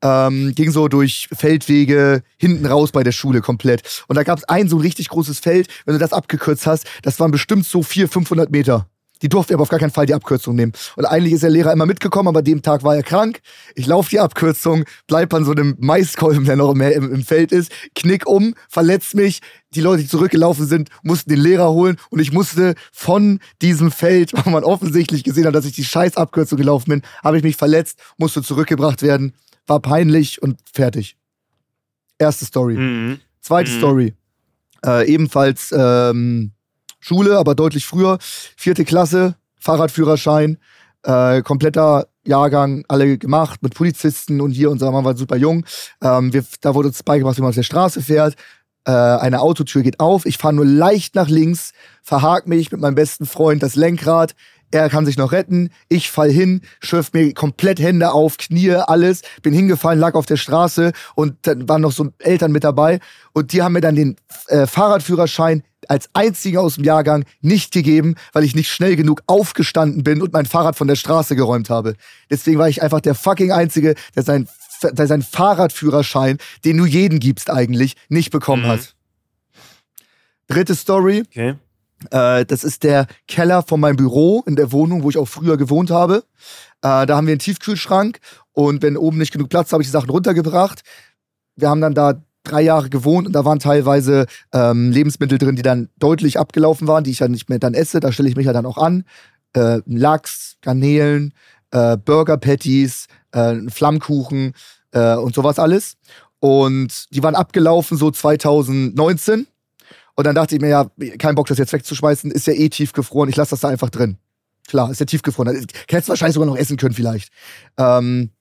Ähm, ging so durch Feldwege hinten raus bei der Schule komplett. Und da gab es ein so ein richtig großes Feld, wenn du das abgekürzt hast, das waren bestimmt so 400, 500 Meter. Die durfte aber auf gar keinen Fall die Abkürzung nehmen. Und eigentlich ist der Lehrer immer mitgekommen, aber dem Tag war er krank. Ich laufe die Abkürzung, bleib an so einem Maiskolben, der noch im, im, im Feld ist, knick um, verletzt mich. Die Leute, die zurückgelaufen sind, mussten den Lehrer holen und ich musste von diesem Feld, wo man offensichtlich gesehen hat, dass ich die scheiß Abkürzung gelaufen bin, habe ich mich verletzt, musste zurückgebracht werden, war peinlich und fertig. Erste Story. Mhm. Zweite Mhm. Story. Äh, ebenfalls ähm, Schule, aber deutlich früher. Vierte Klasse, Fahrradführerschein, äh, kompletter Jahrgang, alle gemacht mit Polizisten und hier, unser Mann war super jung. Ähm, wir, da wurde uns beigebracht, wie man auf der Straße fährt. Äh, eine Autotür geht auf, ich fahre nur leicht nach links, verhake mich mit meinem besten Freund das Lenkrad. Er kann sich noch retten. Ich fall hin, schürf mir komplett Hände auf, Knie, alles. Bin hingefallen, lag auf der Straße und dann waren noch so Eltern mit dabei. Und die haben mir dann den äh, Fahrradführerschein als einziger aus dem Jahrgang nicht gegeben, weil ich nicht schnell genug aufgestanden bin und mein Fahrrad von der Straße geräumt habe. Deswegen war ich einfach der fucking Einzige, der seinen, der seinen Fahrradführerschein, den du jeden gibst eigentlich, nicht bekommen Mhm. hat. Dritte Story. Okay. Äh, das ist der Keller von meinem Büro in der Wohnung, wo ich auch früher gewohnt habe. Äh, da haben wir einen Tiefkühlschrank und wenn oben nicht genug Platz, habe ich die Sachen runtergebracht. Wir haben dann da drei Jahre gewohnt und da waren teilweise ähm, Lebensmittel drin, die dann deutlich abgelaufen waren, die ich ja nicht mehr dann esse. Da stelle ich mich ja dann auch an. Äh, Lachs, Garnelen, äh, Burger Patties, äh, Flammkuchen äh, und sowas alles. Und die waren abgelaufen so 2019. Und dann dachte ich mir, ja, kein Bock, das jetzt wegzuschmeißen, ist ja eh tiefgefroren, ich lasse das da einfach drin. Klar, ist ja tiefgefroren. Ich hätte es wahrscheinlich sogar noch essen können, vielleicht. Ähm,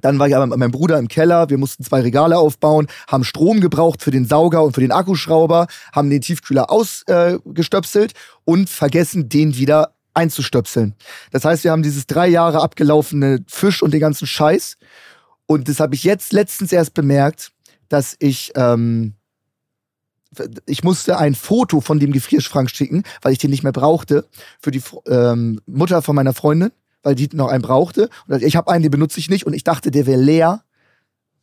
dann war ich aber mit meinem Bruder im Keller, wir mussten zwei Regale aufbauen, haben Strom gebraucht für den Sauger und für den Akkuschrauber, haben den Tiefkühler ausgestöpselt äh, und vergessen, den wieder einzustöpseln. Das heißt, wir haben dieses drei Jahre abgelaufene Fisch und den ganzen Scheiß. Und das habe ich jetzt letztens erst bemerkt, dass ich ähm, ich musste ein Foto von dem Gefrierschrank schicken, weil ich den nicht mehr brauchte, für die ähm, Mutter von meiner Freundin, weil die noch einen brauchte. Und ich habe einen, den benutze ich nicht und ich dachte, der wäre leer.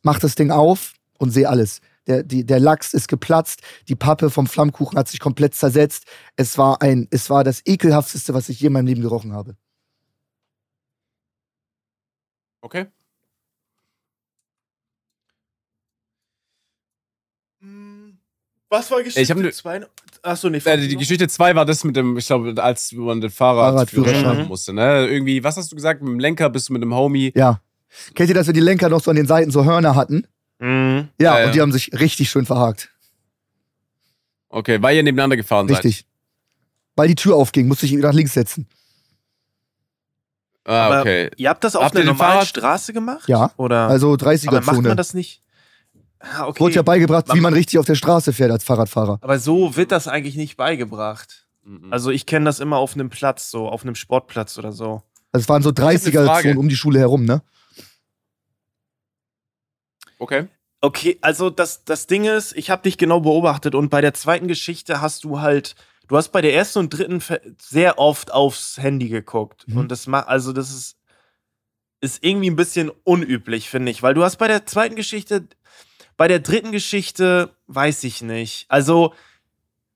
Mach das Ding auf und sehe alles. Der, die, der Lachs ist geplatzt, die Pappe vom Flammkuchen hat sich komplett zersetzt. Es war ein, es war das ekelhafteste, was ich je in meinem Leben gerochen habe. Okay. Was war Geschichte Ich hab ne- 2? Achso, nee, Äh, die Geschichte 2 war das mit dem, ich glaube, als man den Fahrradführerschein Fahrradführerschein. machen musste, ne? Irgendwie, was hast du gesagt? Mit dem Lenker bist du mit dem Homie. Ja. Kennt ihr, dass wir die Lenker noch so an den Seiten so Hörner hatten? Mhm. Ja, Ja, und die haben sich richtig schön verhakt. Okay, weil ihr nebeneinander gefahren Richtig. Weil die Tür aufging, musste ich nach links setzen. seid. Ah, Aber okay. Ihr habt das auf Habt einer normalen Fahrrad- Straße gemacht? Ja. Oder? Also aber macht 30er-Zone. man das nicht? Ah, okay. Wurde ja beigebracht, wie Man- richtig auf der Straße fährt als Fahrradfahrer. aber so wird das eigentlich nicht beigebracht. Mhm. Also ich kenne das immer auf einem Platz, so auf einem Sportplatz oder so. Also es waren so hab eine 30er-Zonen Frage. um die Schule herum, ne? okay. Okay, also das, das Ding ist, ich habe dich genau beobachtet und bei der zweiten Geschichte hast du halt, du hast bei der ersten und dritten sehr oft aufs Handy geguckt. Mhm. Und das macht, also das ist, ist irgendwie ein bisschen unüblich, finde ich, weil du hast bei der zweiten Geschichte, bei der dritten Geschichte, weiß ich nicht. Also,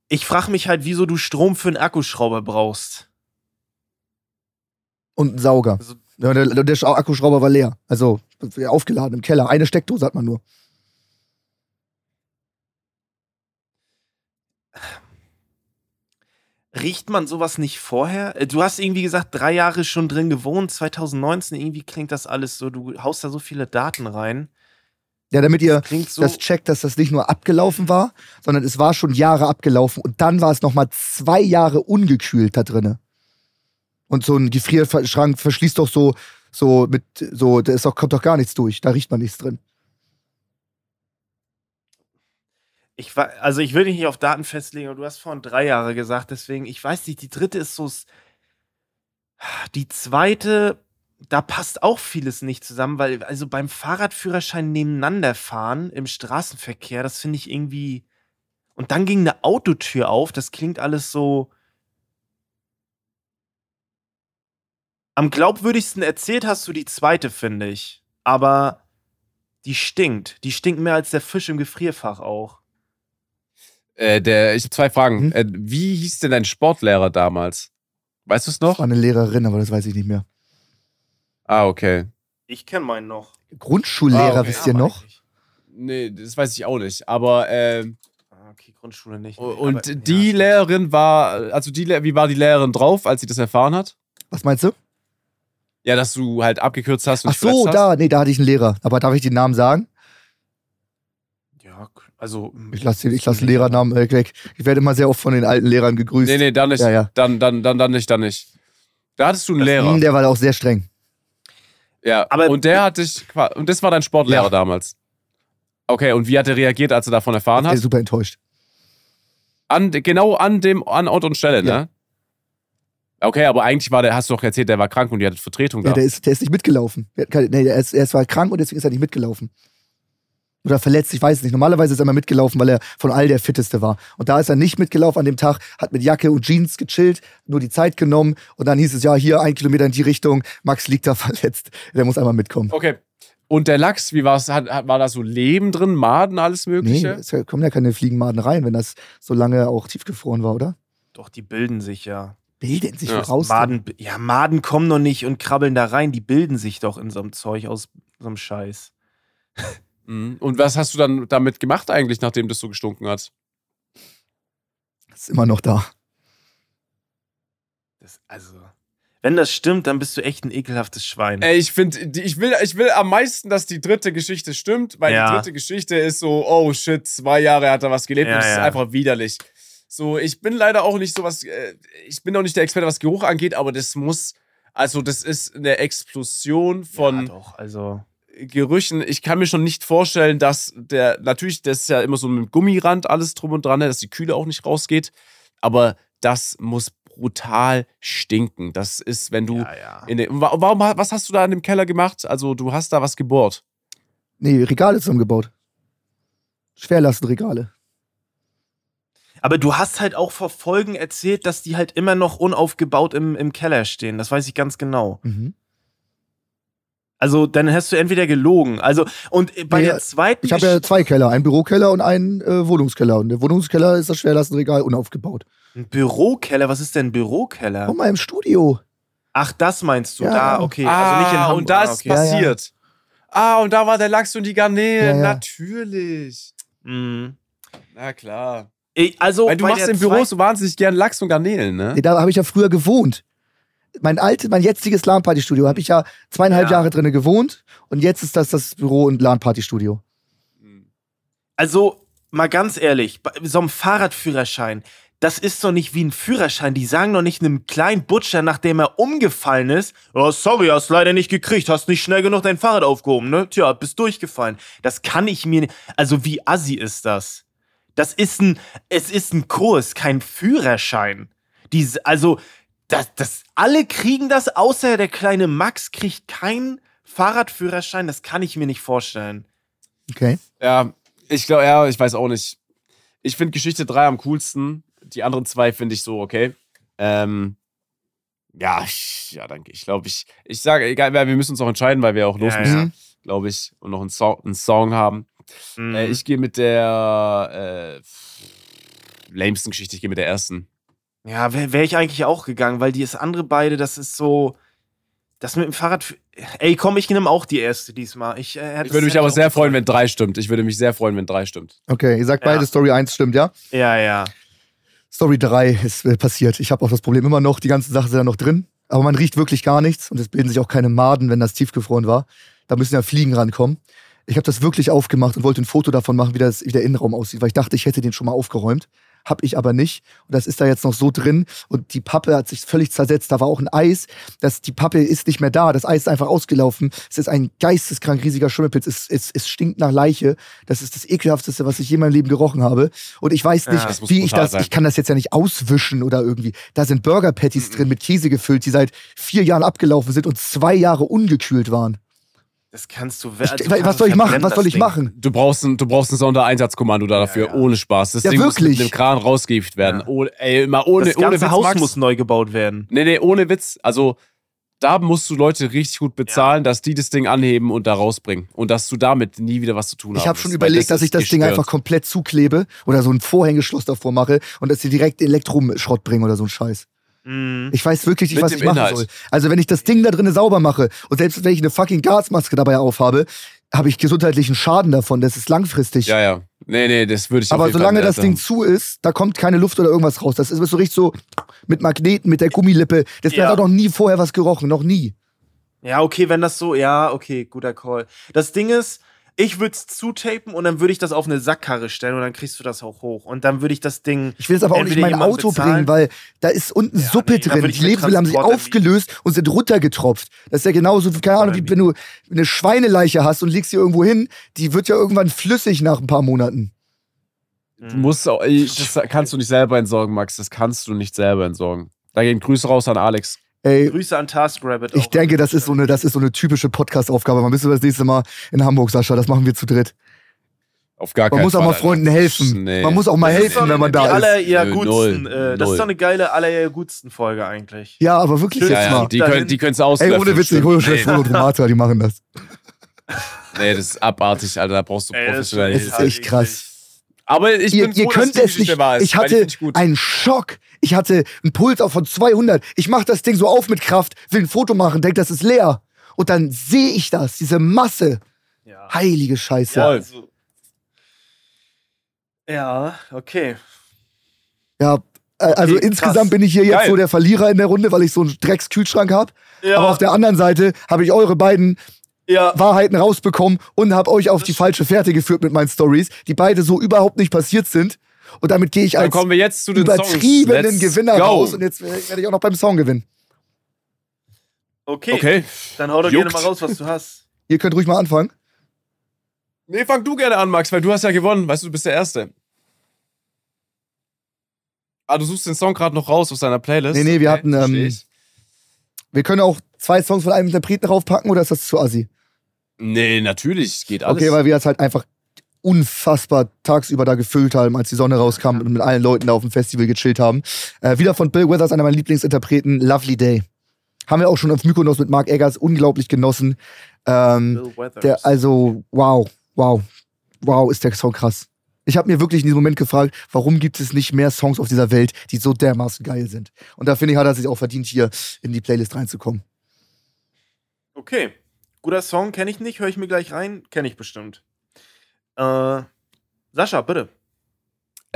ich frage mich halt, wieso du Strom für einen Akkuschrauber brauchst. Und ein Sauger. Also- der, der Sch- Akkuschrauber war leer. Also aufgeladen im Keller. Eine Steckdose hat man nur. Riecht man sowas nicht vorher? Äh, Du hast irgendwie gesagt, drei Jahre schon drin gewohnt, 2019, irgendwie klingt das alles so, du haust da so viele Daten rein. Ja, damit ihr Klingt so. das checkt, dass das nicht nur abgelaufen war, sondern es war schon Jahre abgelaufen und dann war es nochmal zwei Jahre ungekühlt da drinne. Und so ein Gefrierschrank verschließt doch so, so mit, so, da ist doch, kommt doch gar nichts durch. Da riecht man nichts drin. Ich war, also ich will dich nicht auf Daten festlegen, aber du hast vorhin drei Jahre gesagt, deswegen, ich weiß nicht, die dritte ist so. Die zweite, da passt auch vieles nicht zusammen, weil, also beim Fahrradführerschein nebeneinander fahren im Straßenverkehr, das finde ich irgendwie. Und dann ging eine Autotür auf, das klingt alles so. Am glaubwürdigsten erzählt hast du die zweite, finde ich. Aber die stinkt. Die stinkt mehr als der Fisch im Gefrierfach auch. Äh, der, ich habe zwei Fragen. Mhm. Äh, wie hieß denn dein Sportlehrer damals? Weißt du es noch? War eine Lehrerin, aber das weiß ich nicht mehr. Ah, okay. Ich kenne meinen noch. Grundschullehrer, Ah, okay. wisst ihr Aber noch? eigentlich- Nee, das weiß ich auch nicht. Aber, äh, Ah, okay, Grundschule nicht. nee, und aber- die ja, Lehrerin war, also die, wie war die Lehrerin drauf, als sie das erfahren hat? Was meinst du? Ja, dass du halt abgekürzt hast und Ach so, hast? da, nee, da hatte ich einen Lehrer. Aber darf ich den Namen sagen? Ja, also. Ich lasse ich lass den Lehrernamen weg. Ich werde immer sehr oft von den alten Lehrern gegrüßt. Nee, nee, dann nicht. Ja, ja. Dann, dann, dann, dann nicht, dann nicht. Da hattest du einen Das- Lehrer. Der war auch sehr streng. Ja, Aber- und der hat dich, und das war dein Sportlehrer Ja. damals. Okay, und wie hat er reagiert, als er davon erfahren hat? super enttäuscht. An, genau an dem, an Ort und Stelle, Ja. ne? Okay, aber eigentlich war der, hast du doch erzählt, der war krank und die hatte Vertretung Ja, da. der, ist, der ist nicht mitgelaufen. Nee, er, ist, er ist war krank und deswegen ist er nicht mitgelaufen. Oder verletzt, ich weiß es nicht. Normalerweise ist er immer mitgelaufen, weil er von all der Fitteste war. Und da ist er nicht mitgelaufen an dem Tag, hat mit Jacke und Jeans gechillt, nur die Zeit genommen und dann hieß es, ja, hier ein Kilometer in die Richtung, Max liegt da verletzt. Der muss einmal mitkommen. Okay. Und der Lachs, wie war es? War da so Leben drin, Maden, alles Nee, Mögliche? es kommen ja keine Fliegenmaden rein, wenn das so lange auch tiefgefroren war, oder? Doch, die bilden sich ja. Bilden sich Ja, raus. Maden, ja, Maden kommen noch nicht und krabbeln da rein. Die bilden sich doch in so einem Zeug aus so einem Scheiß. Mhm. Und was hast du dann damit gemacht eigentlich, nachdem das so gestunken hat? Ist immer noch da. Das, also, wenn das stimmt, dann bist du echt ein ekelhaftes Schwein. Ey, ich finde, ich will, ich will am meisten, dass die dritte Geschichte stimmt, weil Ja. die dritte Geschichte ist so, oh shit, zwei Jahre hat er was gelebt Ja, und das ist ja. einfach widerlich. So, ich bin leider auch nicht so was, äh, ich bin auch nicht der Experte, was Geruch angeht, aber das muss, also das ist eine Explosion von ja, doch, also. Gerüchen. Ich kann mir schon nicht vorstellen, dass der, natürlich, das ist ja immer so mit Gummirand alles drum und dran, ne, dass die Kühle auch nicht rausgeht, aber das muss brutal stinken. Das ist, wenn du Ja, ja. in den, wa- warum, was hast du da in dem Keller gemacht? Also, du hast da was gebohrt. Nee, Regale zusammengebaut. Schwerlastenregale. Aber du hast halt auch vor Folgen erzählt, dass die halt immer noch unaufgebaut im, im Keller stehen. Das weiß ich ganz genau. Mhm. Also, dann hast du entweder gelogen. Also, und bei Nee, der zweiten Ich habe ja zwei Keller, einen Bürokeller und einen äh, Wohnungskeller. Und der Wohnungskeller ist das Schwerlastenregal unaufgebaut. ein Bürokeller. Was ist denn ein Bürokeller? Komm mal im Studio. Ach, das meinst du? Ja. Da, okay. also nicht in Hamburg. und da Ah, ist okay. Ja, ja. passiert. Ah, und da war der Lachs und die Garnelen. Ja, ja. Natürlich. Mhm. Na klar. Ey, Also, Weil du machst der im Büro zweiten- so wahnsinnig gern Lachs und Garnelen, ne? Da habe ich ja früher gewohnt. Mein altes, mein jetziges LAN-Party-Studio habe ich ja zweieinhalb Ja. Jahre drin gewohnt. Und jetzt ist das das Büro- und LAN-Party-Studio. Also, mal ganz ehrlich, bei so einem Fahrradführerschein, das ist doch nicht wie ein Führerschein. Die sagen doch nicht einem kleinen Butcher, nachdem er umgefallen ist, oh, sorry, hast leider nicht gekriegt, hast nicht schnell genug dein Fahrrad aufgehoben, ne? Tja, bist durchgefallen. Das kann ich mir nicht. Also, wie assi ist das? Das ist ein, es ist ein Kurs, kein Führerschein. Diese, also, das, das, alle kriegen das, außer der kleine Max kriegt keinen Fahrradführerschein. Das kann ich mir nicht vorstellen. Okay. Ja, ich glaube, ja, ich weiß auch nicht. Ich finde Geschichte 3 am coolsten. Die anderen zwei finde ich so okay. Ähm, ja, ich, ja, danke. Ich glaube, ich, ich sage, egal, wir müssen uns auch entscheiden, weil wir auch los Ja, müssen, ja. glaube ich, und noch einen, so einen Song haben. Mhm. Äh, ich gehe mit der äh, lamesten Geschichte, ich gehe mit der ersten. Ja, wäre wär ich eigentlich auch gegangen, weil die ist andere beide, das ist so. Das mit dem Fahrrad. Ey, komm, ich nehme auch die erste diesmal. Ich, äh, hätte Ich würde mich aber sehr freuen, wenn drei stimmt. Ich würde mich sehr freuen, wenn drei stimmt. Okay, ihr sagt Ja. beide, Story 1 stimmt, ja? Ja, ja. Story 3 ist äh, passiert. Ich habe auch das Problem immer noch, die ganzen Sachen sind da noch drin. Aber man riecht wirklich gar nichts und es bilden sich auch keine Maden, wenn das tiefgefroren war. Da müssen ja Fliegen rankommen. Ich habe das wirklich aufgemacht und wollte ein Foto davon machen, wie, das, wie der Innenraum aussieht, weil ich dachte, ich hätte den schon mal aufgeräumt. Hab ich aber nicht. Und das ist da jetzt noch so drin. Und die Pappe hat sich völlig zersetzt. Da war auch ein Eis. Das, die Pappe ist nicht mehr da. Das Eis ist einfach ausgelaufen. Es ist ein geisteskrank riesiger Schimmelpilz. Es, es, es stinkt nach Leiche. Das ist das ekelhafteste, was ich je in meinem Leben gerochen habe. Und ich weiß nicht, Ja, wie ich das. sein. Ich kann das jetzt ja nicht auswischen oder irgendwie. Da sind Burger Patties drin mit Käse gefüllt, die seit vier Jahren abgelaufen sind und zwei Jahre ungekühlt waren. Das kannst du. Ich, also, was kannst- soll ich machen? Was soll das ich Ding. machen? Du brauchst ein, du brauchst ein Sondereinsatzkommando da dafür, ja. ohne Spaß. Das Ja, Ding muss wirklich. mit dem Kran rausgehievt werden. Ja. Ohne, ey, mal ohne, Das ohne ganze Witz, Haus Max. muss neu gebaut werden. Nee, nee, ohne Witz. Also, da musst du Leute richtig gut bezahlen, dass die das Ding anheben und da rausbringen. Und dass du damit nie wieder was zu tun hast. Ich habe schon überlegt, dass ich das Ding einfach komplett zuklebe oder so ein Vorhängeschloss davor mache und dass sie direkt Elektroschrott bringen oder so ein Scheiß. Mhm. Ich weiß wirklich nicht, Mit was ich machen Inhalt. soll. Also wenn ich das Ding da drinnen sauber mache und selbst wenn ich eine fucking Gasmaske dabei aufhabe, habe ich gesundheitlichen Schaden davon. Das ist langfristig. Ja, ja. Nee, nee, das würde ich Aber solange das Ding zu ist, da kommt keine Luft oder irgendwas raus. Das ist so richtig so mit Magneten, mit der Gummilippe. Das Ja. hat doch noch nie vorher was gerochen, noch nie. Ja, okay, wenn das so. Ja, okay, guter Call. Das Ding ist, Ich würde es zutapen und dann würde ich das auf eine Sackkarre stellen und dann kriegst du das auch hoch. Und dann würde ich das Ding. Ich will es aber auch nicht in mein Auto bezahlen- bringen, weil da ist unten Ja, Suppe nee, drin. Die mit Lebensmittel haben sich aufgelöst und sind runtergetropft. Das ist ja genauso, keine Ahnung, wie wenn du eine Schweineleiche hast und legst sie irgendwo hin, die wird ja irgendwann flüssig nach ein paar Monaten. Du musst auch, ey, das kannst du nicht selber entsorgen, Max. Das kannst du nicht selber entsorgen. Da gehen Grüße raus an Alex. Ey, Grüße an TaskRabbit. ich denke, das ist so eine, das ist so eine typische Podcast-Aufgabe. Man müssen wir das nächste Mal in Hamburg, Sascha. Das machen wir zu dritt. Auf gar Man keinen muss auch Fall, mal Alter. Freunden helfen. Nee. Man muss auch mal Das helfen, wenn man da ist. aller gutsten, äh, das ist doch eine geile aller ihr gutsten Folge eigentlich. Ja, aber wirklich Schön, jetzt ja, mal. ja, die können die können's Ey, auslöffeln. ohne Witz, ich hole schnell nee, Frodo Dramata, die machen das. nee, das ist abartig, Alter. Da brauchst du Ey, das ist Es schon echt krass. Aber ich ihr, bin ihr froh, könnt dass es nicht. Wahr ist, ich hatte ich gut. einen Schock. Ich hatte einen Puls auch von 200. Ich mache das Ding so auf mit Kraft, will ein Foto machen, denke, das ist leer. Und dann sehe ich das, diese Masse. Ja. Heilige Scheiße. Ja, also, ja, okay. Ja, äh, also Okay, insgesamt krass. bin ich hier jetzt Geil. so der Verlierer in der Runde, weil ich so einen Dreckskühlschrank habe. Ja, Aber auf der anderen Seite habe ich eure beiden ja. Wahrheiten rausbekommen und habe euch auf die falsche Fährte geführt mit meinen Stories, die beide so überhaupt nicht passiert sind. Und damit gehe ich Dann als kommen wir jetzt zu den übertriebenen Gewinner go. raus und jetzt werde ich auch noch beim Song gewinnen. Okay. Okay. Dann hau doch Juckt. gerne mal raus, was du hast. Ihr könnt ruhig mal anfangen. Nee, fang du gerne an, Max, weil du hast ja gewonnen. Weißt du, du bist der Erste. Ah, du suchst den Song gerade noch raus aus deiner Playlist. Nee, nee, wir Okay, hatten, ähm. Wir können auch zwei Songs von einem Interpreten draufpacken oder ist das zu assi? Nee, natürlich, geht alles. Okay, weil wir das halt einfach unfassbar tagsüber da gefüllt haben, als die Sonne rauskam und mit allen Leuten da auf dem Festival gechillt haben. Äh, wieder von Bill Withers, einer meiner Lieblingsinterpreten, Lovely Day. Haben wir auch schon auf Mykonos mit Mark Eggers unglaublich genossen. Ähm, Bill Weathers. der, also, wow, wow, wow, ist der Song krass. Ich habe mir wirklich in diesem Moment gefragt, warum gibt es nicht mehr Songs auf dieser Welt, die so dermaßen geil sind? Und da finde ich, hat er sich auch verdient, hier in die Playlist reinzukommen. Okay. Guter Song, kenne ich nicht, höre ich mir gleich rein, kenne ich bestimmt. Äh, Sascha, bitte.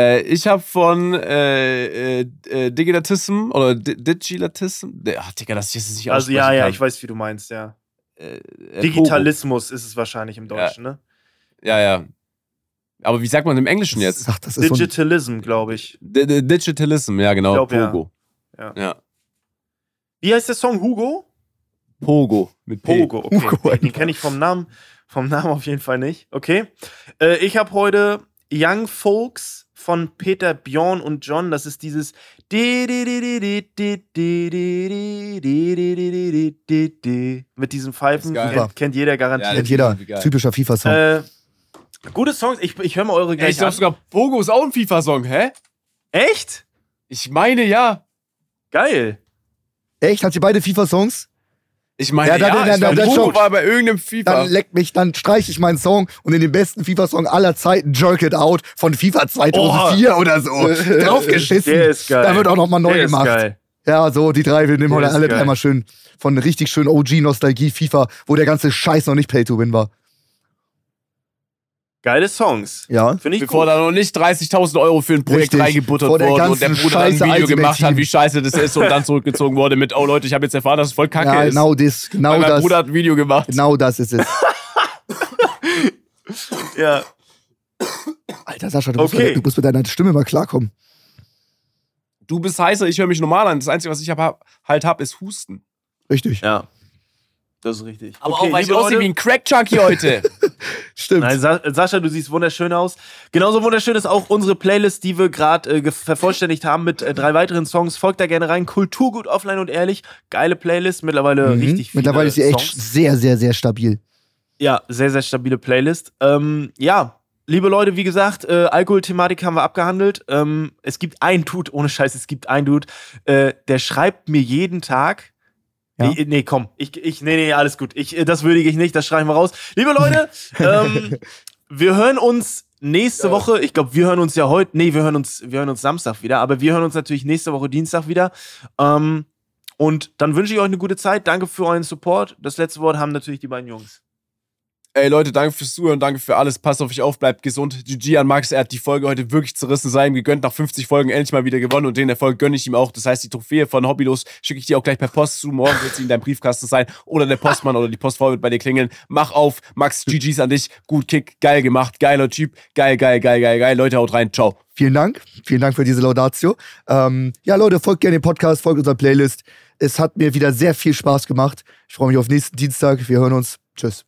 Äh, ich habe von äh, äh, äh, Digitatism oder Di- Digilatism. Ach, Digga, das ist nicht Also ja, ja, ich weiß, wie du meinst, ja. Digitalismus ist es wahrscheinlich im Deutschen, ne? Ja, ja. Aber wie sagt man im Englischen jetzt? Ach, das ist so Digitalism, glaube ich. Di- Digitalism, ja, genau. Ich glaub, ja. Pogo. Ja. ja. Wie heißt der Song? Hugo? Pogo. Mit P. Pogo, okay. Hugo Den kenne ich vom Namen, vom Namen auf jeden Fall nicht. Okay. Äh, ich habe heute Young Folks von Peter Bjorn und John. Das ist dieses mit diesen Pfeifen. Kennt, kennt jeder Ja, garantiert. kennt jeder. Typischer FIFA-Song. äh, gute Songs. Ich, ich höre mal eure Ja, gleich ich glaube sogar, Pogo ist auch ein FIFA-Song, hä? Echt? Ich meine ja. Geil. Echt? Hat sie beide FIFA-Songs? Ich meine Ja, ja, dann- dann- dann- dann- war bei irgendeinem FIFA. Dann leck mich, dann streich ich meinen Song und in den besten FIFA-Song aller Zeiten Jerk It Out von FIFA 2004 oder so draufgeschissen. Der ist geil. Da wird auch nochmal neu Der ist gemacht. geil. Ja, so, die drei, wir nehmen heute ist alle dreimal schön von richtig schön OG-Nostalgie FIFA, wo der ganze Scheiß noch nicht Pay-to-Win war. Geile Songs. Ja. Finde ich Bevor gut. da noch nicht 30.000 Euro für ein Projekt Richtig. reingebuttert wurden und der Bruder dann ein Video Ultimate gemacht hat, wie scheiße das ist und dann zurückgezogen wurde mit, oh Leute, ich habe jetzt erfahren, dass es voll kacke ja, ist. genau das, genau Weil mein das. Bruder hat ein Video gemacht. Genau das ist es. Ja. Alter Sascha, du, musst Okay. mit, du musst mit deiner Stimme mal klarkommen. Du bist heißer, ich höre mich normal an. Das Einzige, was ich hab, halt habe, ist Husten. Richtig. Ja. Das ist richtig. Aber Okay, auch, weil ich aussehe Leute- wie ein Crack-Junkie heute. Stimmt. Nein, Sa Sascha, du siehst wunderschön aus. Genauso wunderschön ist auch unsere Playlist, die wir gerade äh, vervollständigt haben mit äh, drei weiteren Songs. Folgt da gerne rein. Kulturgut offline und ehrlich. Geile Playlist. Mittlerweile Mhm. richtig viele Mittlerweile ist sie echt Songs. sehr, sehr, sehr stabil. Ja, sehr, sehr stabile Playlist. Ähm, ja, liebe Leute, wie gesagt, äh, Alkoholthematik haben wir abgehandelt. Ähm, es gibt einen Dude, ohne Scheiß, es gibt einen Dude, äh, der schreibt mir jeden Tag. Ja? Nee, nee, komm, ich, ich, nee, nee, alles gut. Ich, äh, das würdige ich nicht, das schreiben wir raus. Liebe Leute, ähm, wir hören uns nächste Ja. Woche. Ich glaube, wir hören uns ja heute. Nee, wir hören uns, wir hören uns Samstag wieder, aber wir hören uns natürlich nächste Woche Dienstag wieder. Ähm, und dann wünsche ich euch eine gute Zeit. Danke für euren Support. Das letzte Wort haben natürlich die beiden Jungs. Ey Leute, danke fürs Zuhören, danke für alles. Passt auf euch auf, bleibt gesund. GG an Max, er hat die Folge heute wirklich zerrissen, sei ihm gegönnt. Nach 50 Folgen endlich mal wieder gewonnen und den Erfolg gönne ich ihm auch. Das heißt, die Trophäe von Hobbylos schicke ich dir auch gleich per Post zu. Morgen wird sie in deinem Briefkasten sein oder der Postmann oder die Postfrau wird bei dir klingeln. Mach auf, Max, GG's an dich. Gut Kick, geil gemacht, geiler Typ. Geil, geil, geil, geil, geil. Leute, haut rein. Ciao. Vielen Dank. Vielen Dank für diese Laudatio. Ähm, ja, Leute, folgt gerne dem Podcast, folgt unserer Playlist. Es hat mir wieder sehr viel Spaß gemacht. Ich freue mich auf nächsten Dienstag. Wir hören uns. Tschüss.